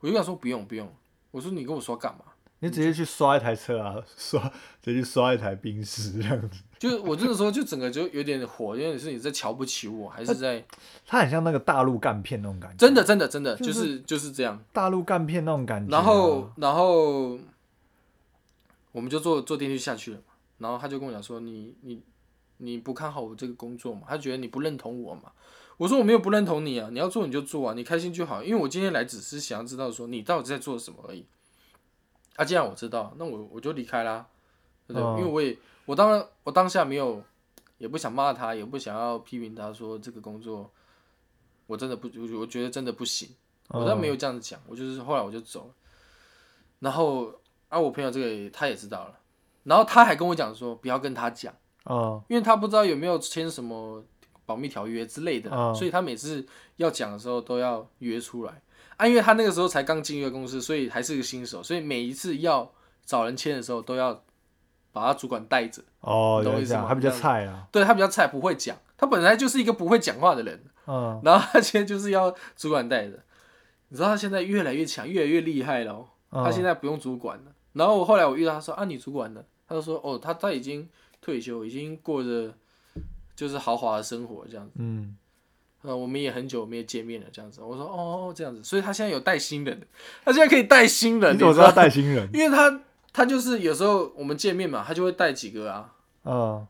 我就想说不用不用，我说你跟我刷干嘛？你直接去刷一台车啊，刷直接去刷一台宾士这样子。就是我这个时候就整个就有点火，有点是你在瞧不起我，还是在他很像那个大陆干片那种感觉，真的真的真的就就是是就是这样。大陆干片那种感觉啊、然后然后我们就坐坐电梯下去了嘛，然后他就跟我讲说你你你不看好我这个工作嘛？他觉得你不认同我嘛？我说我没有不认同你啊，你要做你就做啊，你开心就好。因为我今天来只是想要知道说你到底在做什么而已。啊，既然我知道，那我我就离开啦，对不对？哦因为我也我当然我当下没有，也不想骂他，也不想要批评他说这个工作我真的不，我我觉得真的不行。我倒没有这样子讲，我就是后来我就走了。然后啊，我朋友这个也他也知道了，然后他还跟我讲说不要跟他讲，哦因为他不知道有没有签什么保密条约之类的，嗯所以他每次要讲的时候都要约出来啊。因为他那个时候才刚进入公司，所以还是个新手，所以每一次要找人签的时候都要把他主管带着。哦，懂我意思原来这样，他比较菜啊，对他比较菜，不会讲，他本来就是一个不会讲话的人。嗯，然后他现在就是要主管带着，你知道他现在越来越强，越来越厉害了、哦。嗯他现在不用主管了。然后我后来我遇到他说啊，你主管呢？他就说哦，他他已经退休，已经过着就是豪华的生活这样子。嗯，呃，我们也很久没有见面了，这样子。我说哦，这样子，所以他现在有带新人，他现在可以带新人，你怎么知道？带新人？因为他他就是有时候我们见面嘛，他就会带几个啊，嗯，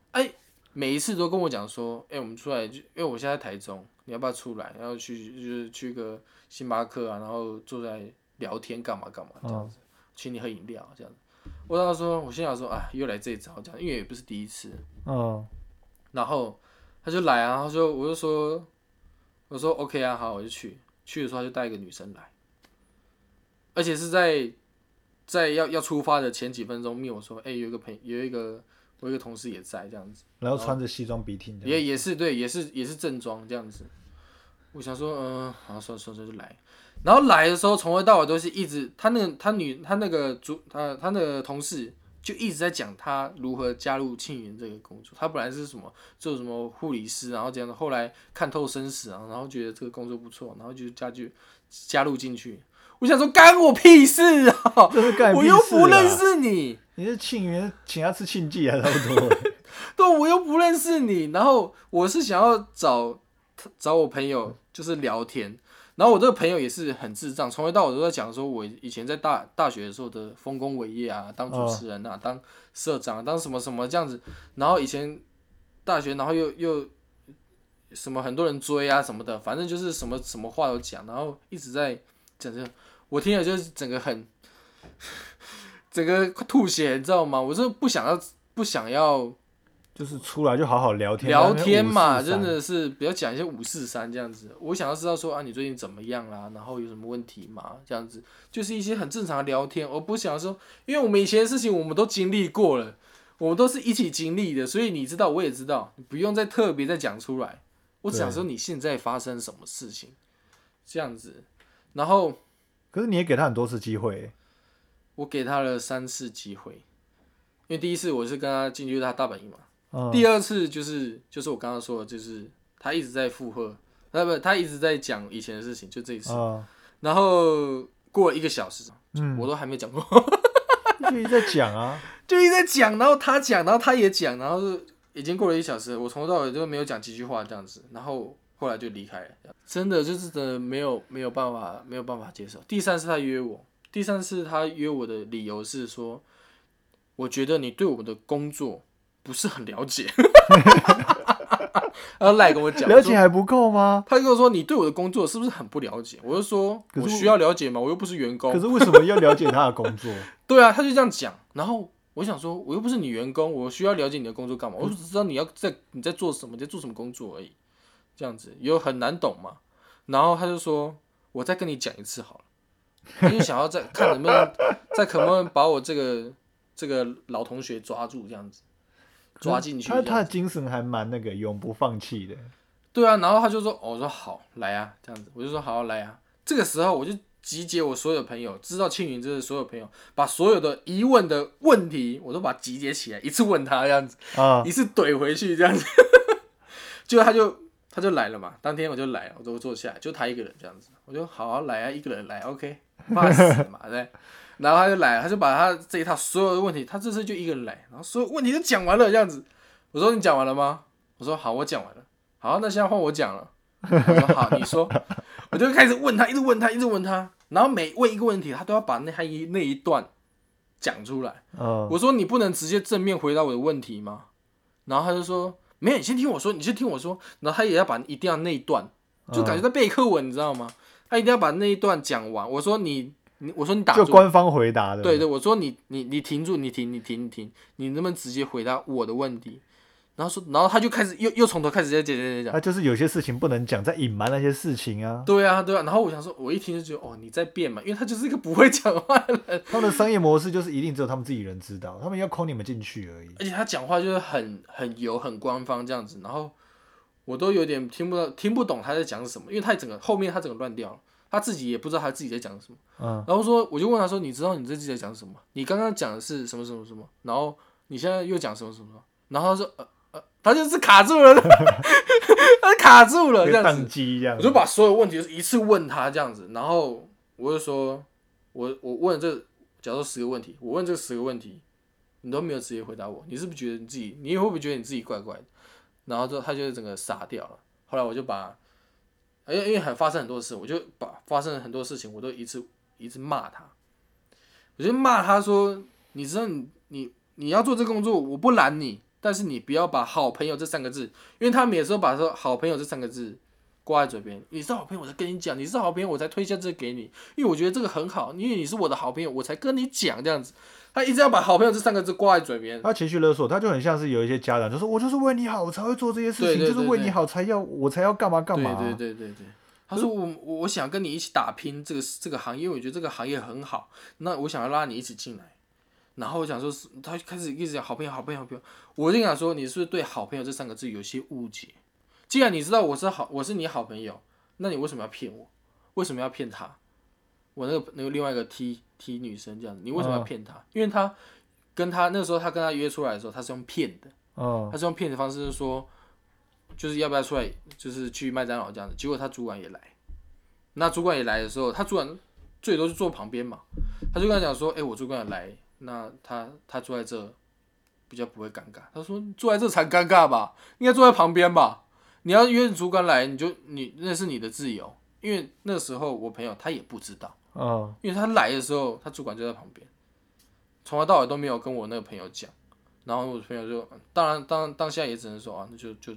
每一次都跟我讲说，哎、我们出来就，因为我现在在台中，你要不要出来？然后去就是去个星巴克啊，然后坐在聊天干嘛干嘛这样子，请你喝饮料这样子。我当时说，我心想说，啊，又来这一招这样，因为也不是第一次。嗯，然后他就来啊，他说，我就说，我说 OK 啊，好，我就去。去的时候他就带一个女生来，而且是在在要要出发的前几分钟，密我说，哎、有一个朋有一个我一个同事也在这样子。然后穿着西装笔挺的，也也是对，也是也是正装这样子。我想说，嗯、好，算了算了，就来。然后来的时候，从头到尾都是一直，他那个他女他那个主他他那个同事就一直在讲他如何加入庆元这个工作。他本来是什么做什么护理师，然后这样的，后来看透生死啊，然后觉得这个工作不错，然后就加就加入进去。我想说，干我屁事啊！我又不认，识你。你是庆元请他吃庆记还差不多，对，我又不认识你，然后我是想要找找我朋友，就是聊天。然后我这个朋友也是很智障，从头到尾都在讲说，我以前在大大学的时候的丰功伟业啊，当主持人啊，当社长，当什么什么这样子。然后以前大学，然后又又什么很多人追啊什么的，反正就是什么什么话都讲，然后一直在讲这个，我听了就是整个很 整个快吐血，你知道吗？我是不想要不想要。就是出来就好好聊天，聊天嘛，真的是不要讲一些五四三这样子。我想要知道说啊，你最近怎么样啦？然后有什么问题吗？这样子就是一些很正常的聊天。我不想说，因为我们以前的事情我们都经历过了，我们都是一起经历的，所以你知道，我也知道，你不用再特别再讲出来。我只想说你现在发生什么事情，这样子。然后可是你也给他很多次机会。欸，我给他了三次机会，因为第一次我是跟他进去他大本营嘛，嗯，第二次就是就是我刚刚说的，就是他一直在附和，呃不，他一直在讲以前的事情，就这一次。嗯。然后过了一个小时，嗯，我都还没讲过，就一直在讲啊，就一直在讲，然后他讲，然后他也讲，然后是已经过了一小时，我从头到尾都没有讲几句话这样子，然后后来就离开了，真的就是真的没有没有办法没有办法接受。第三次他约我，第三次他约我的理由是说，我觉得你对我的工作不是很了解，然后赖跟我讲，了解还不够吗？他跟我说：“你对我的工作是不是很不了解？”我就说：“可我我需要了解吗？我又不是员工。可是为什么要了解他的工作？” 对啊，他就这样讲。然后我想说，我又不是你员工，我需要了解你的工作干嘛？我只知道你要在你在做什么，你在做什么工作而已。这样子有很难懂嘛？然后他就说：“我再跟你讲一次好了。”他就想要再看能不能再可不能把我这个这个老同学抓住，这样子抓进去他。他的精神还蛮那个永不放弃的。对啊，然后他就说，哦我说好，来啊，这样子，我就说好来啊。这个时候我就集结我所有朋友，知道庆云这的所有朋友，把所有的疑问的问题，我都把它集结起来，一次问他这样子，啊一次怼回去这样子。结果他就他就来了嘛，当天我就来了，我就坐下来，就他一个人这样子，我就好好来啊，一个人来，OK，怕死嘛，对。然后他就来，他就把他这一套所有的问题，他这次就一个人来，然后所有问题都讲完了这样子。我说你讲完了吗？我说好，我讲完了。好，那现在换我讲了。我说好，你说。我就开始问他，一直问他，一直问他，然后每问一个问题，他都要把那他一那一段讲出来。嗯，我说你不能直接正面回答我的问题吗？然后他就说没有，你先听我说，你先听我说。然后他也要把一定要那一段，就感觉在背课文，你知道吗？他一定要把那一段讲完。我说你你，我说你打住，就官方回答的。对对，我说你你你停住，你停你停你停，你能不能直接回答我的问题？然后说，然后他就开始又又从头开始在讲讲讲讲。他就是有些事情不能讲，在隐瞒那些事情啊。对啊，对啊，然后我想说，我一听就觉得，哦，你在变嘛，因为他就是一个不会讲话的人，他们的商业模式就是一定只有他们自己人知道，他们要抠你们进去而已。而且他讲话就是很很油、很官方这样子，然后我都有点听不到、听不懂他在讲什么，因为他整个后面他整个乱掉了，他自己也不知道他自己在讲什么。嗯，然后说，我就问他说：“你知道你自己在讲什么？你刚刚讲的是什么什么什么？然后你现在又讲什么什么？”然后他说：“呃呃，他就是卡住了，他卡住了这样子。”机这样我。就把所有问题一次问他这样子，然后我就说，我我问这假如说十个问题，我问这十个问题，你都没有直接回答我，你是不是觉得你自己，你会不会觉得你自己怪怪的？然后就他就整个傻掉了。后来我就把，因为因为很发生很多事，我就把发生了很多事情，我都一次一次骂他，我就骂他说，你知道你你你要做这个工作，我不拦你，但是你不要把好朋友这三个字，因为他们有时候把说好朋友这三个字挂在嘴边，你是好朋友，我才跟你讲，你是好朋友，我才推销这个给你，因为我觉得这个很好，因为你是我的好朋友，我才跟你讲这样子。他一直要把好朋友这三个字挂在嘴边，他情绪勒索，他就很像是有一些家长，就说我就是为你好，我才会做这些事情，就是为你好才要我才要干嘛干嘛。对对对对对。他说我我我想跟你一起打拼这个这个行业，因为我觉得这个行业很好，那我想要拉你一起进来。然后我想说是，他开始一直讲好朋友好朋友好朋友，我就想说你是不是对好朋友这三个字有些误解？既然你知道我是好我是你好朋友，那你为什么要骗我？为什么要骗他？我那个那个另外一个 T T 女生这样子，你为什么要骗他？因为他跟他那时候他跟他约出来的时候，他是用骗的。嗯，他是用骗的方式，就是说，就是要不要出来，就是去麦当劳这样子。结果他主管也来，那主管也来的时候，他主管最多是坐旁边嘛，他就跟他讲说，哎、我主管也来，那他他坐在这比较不会尴尬。他说坐在这才尴尬吧，应该坐在旁边吧。你要约主管来，你就你那是你的自由，因为那时候我朋友他也不知道。嗯，因为他来的时候，他主管就在旁边，从头到尾都没有跟我那个朋友讲。然后我朋友就，当然当当下也只能说啊，那就就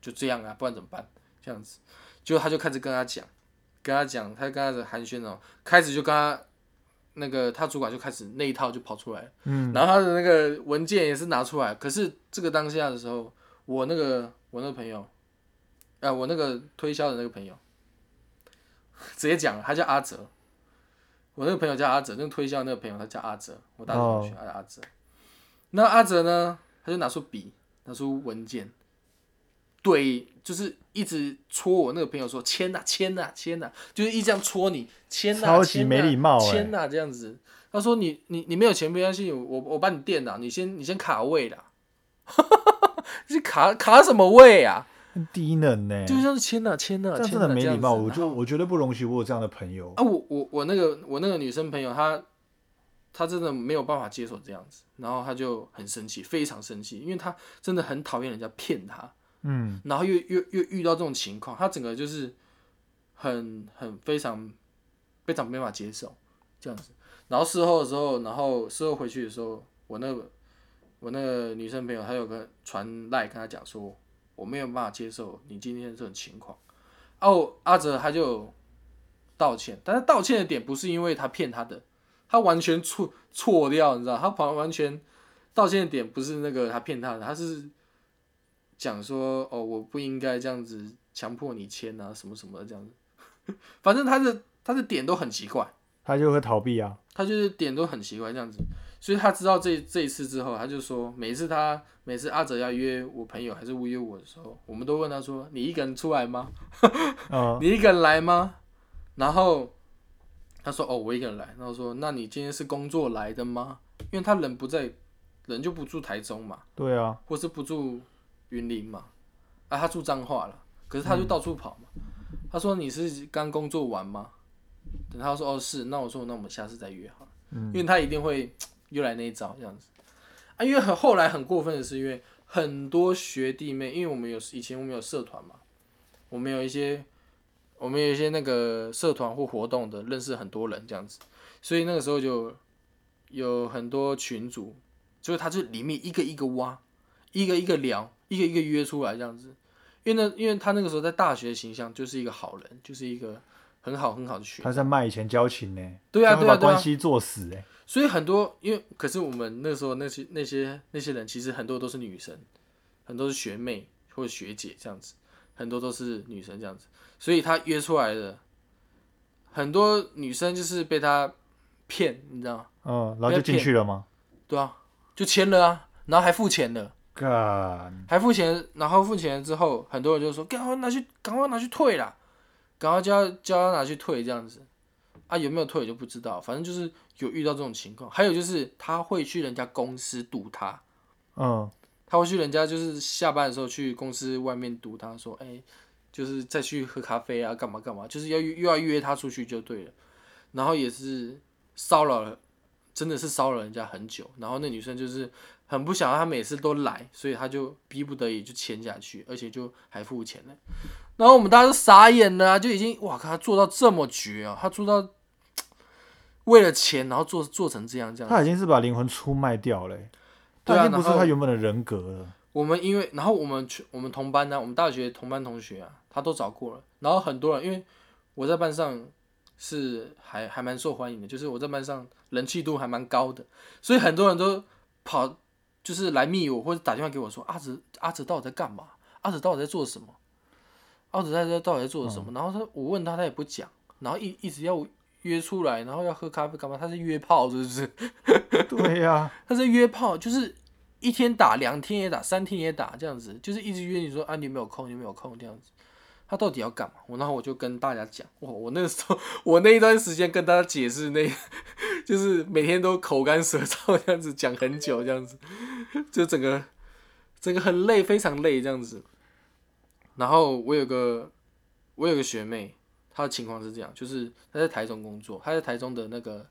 就这样啊，不然怎么办？这样子，结果他就开始跟他讲，跟他讲，他就跟他寒暄哦，开始就跟他那个他主管就开始那一套就跑出来了，嗯，然后他的那个文件也是拿出来，可是这个当下的时候，我那个我那个朋友，啊、我那个推销的那个朋友，直接讲了，他叫阿哲。我那个朋友叫阿哲，那个推销那个朋友他叫阿哲，我大学同学，他叫阿哲。那阿哲呢，他就拿出笔，拿出文件，对，就是一直戳我那个朋友说签呐签呐签呐，就是一直这样戳你签呐，超级没礼貌欸签呐这样子。他说你你你没有钱没关系，我我帮你垫啦，你先你先卡位啦。你卡卡什么位啊？很低能呢、就像是签呐签呐，这真的没礼貌，我就我绝对不容许我有这样的朋友。啊，我我我那个我那个女生朋友，她她真的没有办法接受这样子，然后她就很生气，非常生气，因为她真的很讨厌人家骗她，嗯，然后又又又遇到这种情况，他整个就是很很非常非常没法接受这样子。然后事后的时候，然后事后回去的时候，我那个我那个女生朋友，她有个传赖跟她讲说，我没有办法接受你今天这种情况。哦，阿哲他就道歉，但是道歉的点不是因为他骗他的，他完全错错掉，你知道，他完完全道歉的点不是那个他骗他的，他是讲说哦，我不应该这样子强迫你签啊，什么什么的这样子，反正他的他的点都很奇怪。他就会逃避啊。他就是点都很奇怪这样子，所以他知道这这一次之后，他就说每次他每次阿哲要约我朋友还是约我的时候，我们都问他说：“你一个人出来吗？嗯，你一个人来吗？”然后他说：“哦，我一个人来。”然后说：“那你今天是工作来的吗？”因为他人不在，人就不住台中嘛，对啊，或是不住云林嘛，啊，他住彰化了，可是他就到处跑嘛。他说：“你是刚工作完吗？”等他说：“哦，是。”那我说：“那我们下次再约好了。”因为他一定会 又来那一招这样子啊。因为很后来很过分的是，因为很多学弟妹，因为我们有以前我们有社团嘛，我们有一些我们有一些那个社团或活动的，认识很多人这样子，所以那个时候就有很多群组，就是他就里面一个一个挖，一个一个聊，一个一个约出来这样子。因为那，因为他那个时候在大学的形象就是一个好人，就是一个很好很好的学他在卖以前交情呢、对啊，对啊，对啊把关。系做死哎、所以很多，因为可是我们那时候那些那些那些人，其实很多都是女生，很多是学妹或者学姐这样子，很多都是女生这样子，所以他约出来的很多女生就是被他骗，你知道吗？嗯，然后就进去了吗？对啊，就签了啊，然后还付钱了，干，还付钱，然后付钱之后，很多人就说赶快拿去，赶快拿去退啦，赶快叫他叫他拿去退这样子。啊，有没有退我就不知道，反正就是有遇到这种情况。还有就是他会去人家公司堵他，嗯，他会去人家就是下班的时候去公司外面堵他，说，哎、就是再去喝咖啡啊，干嘛干嘛，就是要又要约他出去就对了。然后也是骚扰了，真的是骚扰人家很久。然后那女生就是很不想要他每次都来，所以他就逼不得已就签下去，而且就还付钱了。然后我们大家都傻眼了、啊，就已经哇靠，他做到这么绝啊，他做到为了钱，然后做做成这样这样。他已经是把灵魂出卖掉了欸、对啊他已经不是他原本的人格了。我们因为，然后我们去我们同班呢、我们大学同班同学啊，他都找过了。然后很多人，因为我在班上是还还蛮受欢迎的，就是我在班上人气度还蛮高的，所以很多人都跑就是来密我或者打电话给我说阿哲阿哲到底在干嘛？阿哲到底在做什么？阿哲在这到底在做什么？然后他我问他他也不讲，然后一一直要约出来，然后要喝咖啡干嘛？他是约炮是不是？对呀、他是约炮，就是一天打，两天也打，三天也打，这样子，就是一直约你说啊，你有没有空，你有没有空这样子。他到底要干嘛？我然后我就跟大家讲，哇，我那个时候，我那一段时间跟大家解释那，就是每天都口干舌燥这样子讲很久这样子，就整个整个很累，非常累这样子。然后我有个我有个学妹，她的情况是这样，就是她在台中工作，她在台中的那个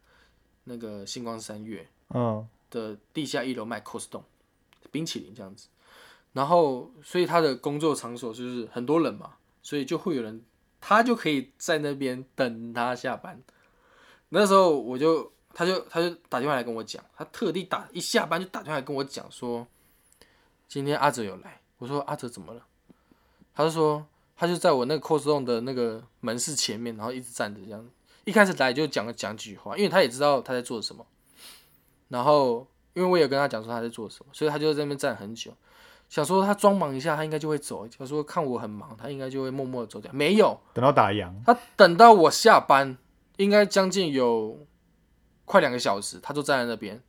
那个星光三月，嗯，的地下一楼卖 Costco 冰淇淋这样子，然后所以她的工作场所就是很多人嘛，所以就会有人，他就可以在那边等他下班。那时候我就，他就他就打电话来跟我讲，他特地打一下班就打电话来跟我讲说，今天阿哲有来。我说阿哲怎么了？他就说他就在我那个 Costco 的那个门市前面，然后一直站着这样。一开始来就讲了讲几句话，因为他也知道他在做什么。然后因为我也跟他讲说他在做什么，所以他就在那边站很久，想说他装忙一下，他应该就会走。想说看我很忙，他应该就会默默的走掉。没有，等到打烊，他等到我下班，应该将近有快两个小时，他就站在那边。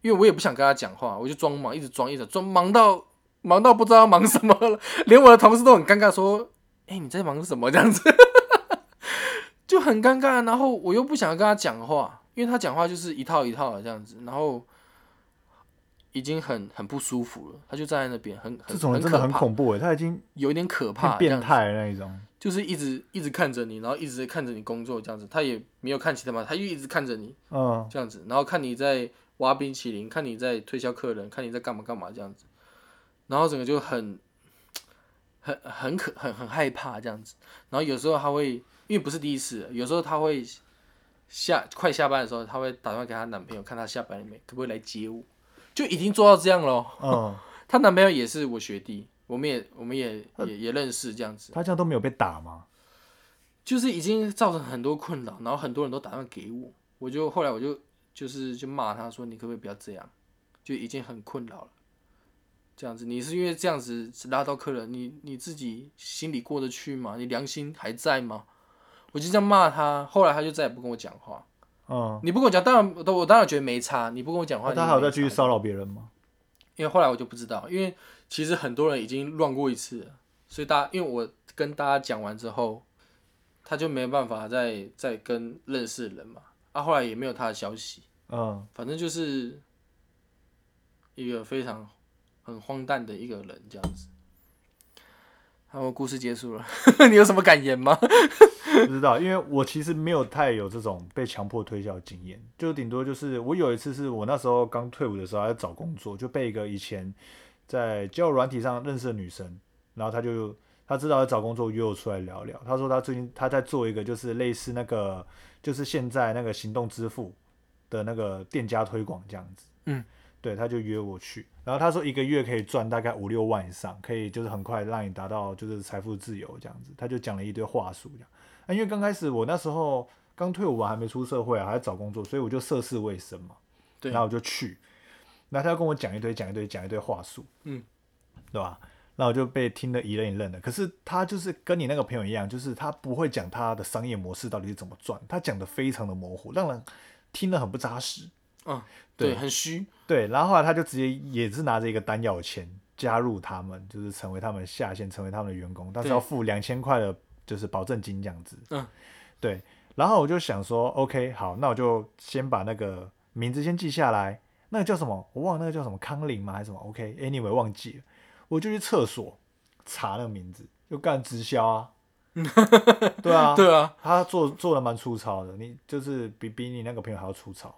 因为我也不想跟他讲话，我就装忙，一直装，一直装，忙到忙到不知道要忙什么了。连我的同事都很尴尬，说哎、你在忙什么？”这样子 就很尴尬。然后我又不想跟他讲话，因为他讲话就是一套一套的这样子，然后已经很很不舒服了。他就站在那边，很很这种人真的很恐怖哎，他已经有一点可怕，变态那一种。就是一直一直看着你，然后一直看着你工作这样子，他也没有看其他嘛，他就一直看着你嗯，这样子，然后看你在挖冰淇淋，看你在推销客人，看你在干嘛干嘛这样子，然后整个就很很很可很很害怕这样子，然后有时候他会，因为不是第一次，有时候他会下快下班的时候，他会打电话给她男朋友，看他下班了没，可不可以来接我，就已经做到这样了。嗯，她男朋友也是我学弟，我们也我们也也也认识这样子。他这样都没有被打吗？就是已经造成很多困扰，然后很多人都打算给我，我就后来我就就是就骂他说你可不可以不要这样，就已经很困扰了。这样子，你是因为这样子拉到客人，你你自己心里过得去吗？你良心还在吗？我就这样骂他，后来他就再也不跟我讲话。嗯，你不跟我讲，当然我当然觉得没差，你不跟我讲话，他还有再继续骚扰别人吗？因为后来我就不知道，因为其实很多人已经乱过一次了，所以大家因为我跟大家讲完之后，他就没办法再再跟认识的人嘛，啊，后来也没有他的消息，嗯，反正就是一个非常很荒诞的一个人这样子。好，故事结束了，你有什么感言吗？不知道，因为我其实没有太有这种被强迫推销的经验，就顶多就是我有一次是我那时候刚退伍的时候，还在找工作，就被一个以前在交友软体上认识的女生，然后她就她知道要找工作，约我出来聊聊。她说她最近她在做一个就是类似那个就是现在那个行动支付的那个店家推广这样子，嗯，对，他就约我去，然后他说一个月可以赚大概五六万以上，可以就是很快让你达到就是财富自由这样子，他就讲了一堆话术这样。啊，因为刚开始我那时候刚退伍完，还没出社会啊，还在找工作，所以我就涉世未深嘛。对然后我就去，那他要跟我讲一堆讲一堆讲一堆话术，嗯，对吧？那我就被听得一愣一愣的。可是他就是跟你那个朋友一样，就是他不会讲他的商业模式到底是怎么赚，他讲的非常的模糊，让人听得很不扎实。嗯，对对，很虚，对，然后后来他就直接也是拿着一个单要钱加入他们，就是成为他们下线，成为他们的员工，但是要付两千块的，就是保证金这样子。嗯，对。然后我就想说，OK，好，那我就先把那个名字先记下来。那个叫什么？我忘了那个叫什么康林吗？还是什么？OK，Anyway，、忘记了。我就去厕所查那个名字，就干直销啊。对啊，对啊，他做做的蛮粗糙的，你就是比比你那个朋友还要粗糙，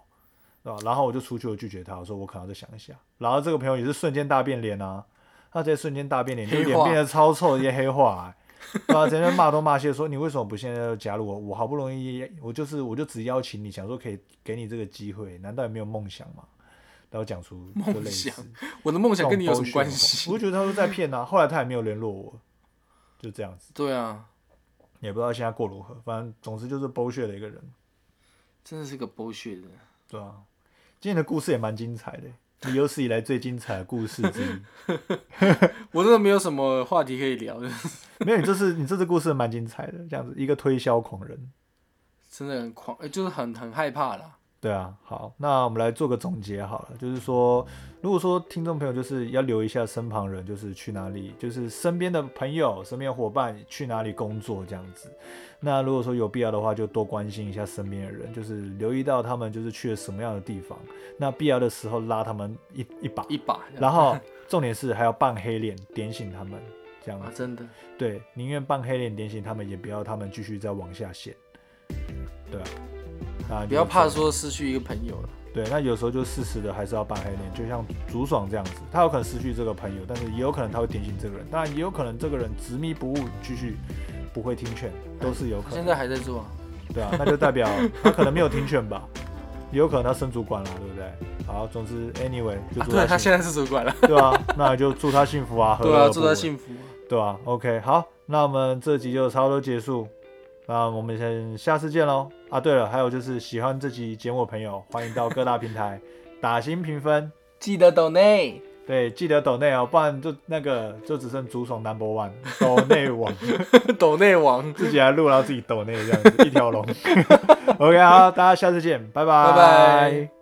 对吧？然后我就出去，我拒绝他，我说我可能要再想一下。然后这个朋友也是瞬间大变脸啊，他直接瞬间大变脸，就脸变得超臭，直接黑化、欸，对吧？直接骂东骂西，说你为什么不现在就加入我？我好不容易，我就是我就只邀请你，想说可以给你这个机会，难道也没有梦想吗？然后讲出就类似我的梦想跟你有什么关系？我就觉得他说在骗啊，后来他也没有联络我，就这样子，对啊，也不知道现在过如何，反正总之就是 bullshit 的一个人。真的是个 bullshit 的。对啊，今天的故事也蛮精彩的，你有史以来最精彩的故事之一。我真的没有什么话题可以聊的，没有，你这次你这次故事蛮精彩的，这样子一个推销狂人。真的很狂，呃就是很很害怕啦。对啊，好，那我们来做个总结好了，就是说，如果说听众朋友就是要留一下身旁人，就是去哪里，就是身边的朋友、身边的伙伴去哪里工作这样子。那如果说有必要的话，就多关心一下身边的人，就是留意到他们就是去了什么样的地方，那必要的时候拉他们一一把，一把，然后重点是还要扮黑脸点醒他们，这样。啊，真的，对，宁愿扮黑脸点醒他们，也不要他们继续再往下陷。对啊，那不要怕。说失去一个朋友了。对，那有时候就适时的还是要扮黑脸，就像竹爽这样子，他有可能失去这个朋友，但是也有可能他会点醒这个人，当然也有可能这个人执迷不悟，继续不会听劝，都是有可能。现在还在做啊，对啊，那就代表他可能没有听劝吧，也有可能他升主管了，对不对？好，总之，anyway，就啊对他现在是主管了，对啊，那就祝他幸福啊，对啊，祝他幸福。对啊 o k 好，那我们这集就差不多结束，那我们先下次见喽。啊，对了，还有就是喜欢这集节目的朋友，欢迎到各大平台 打新评分，记得抖内，对，记得抖内哦，不然就那个就只剩竹爽 number one 抖内王，抖内王，自己来录，然后自己抖内这样子一条龙。OK，好，大家下次见，拜拜拜拜。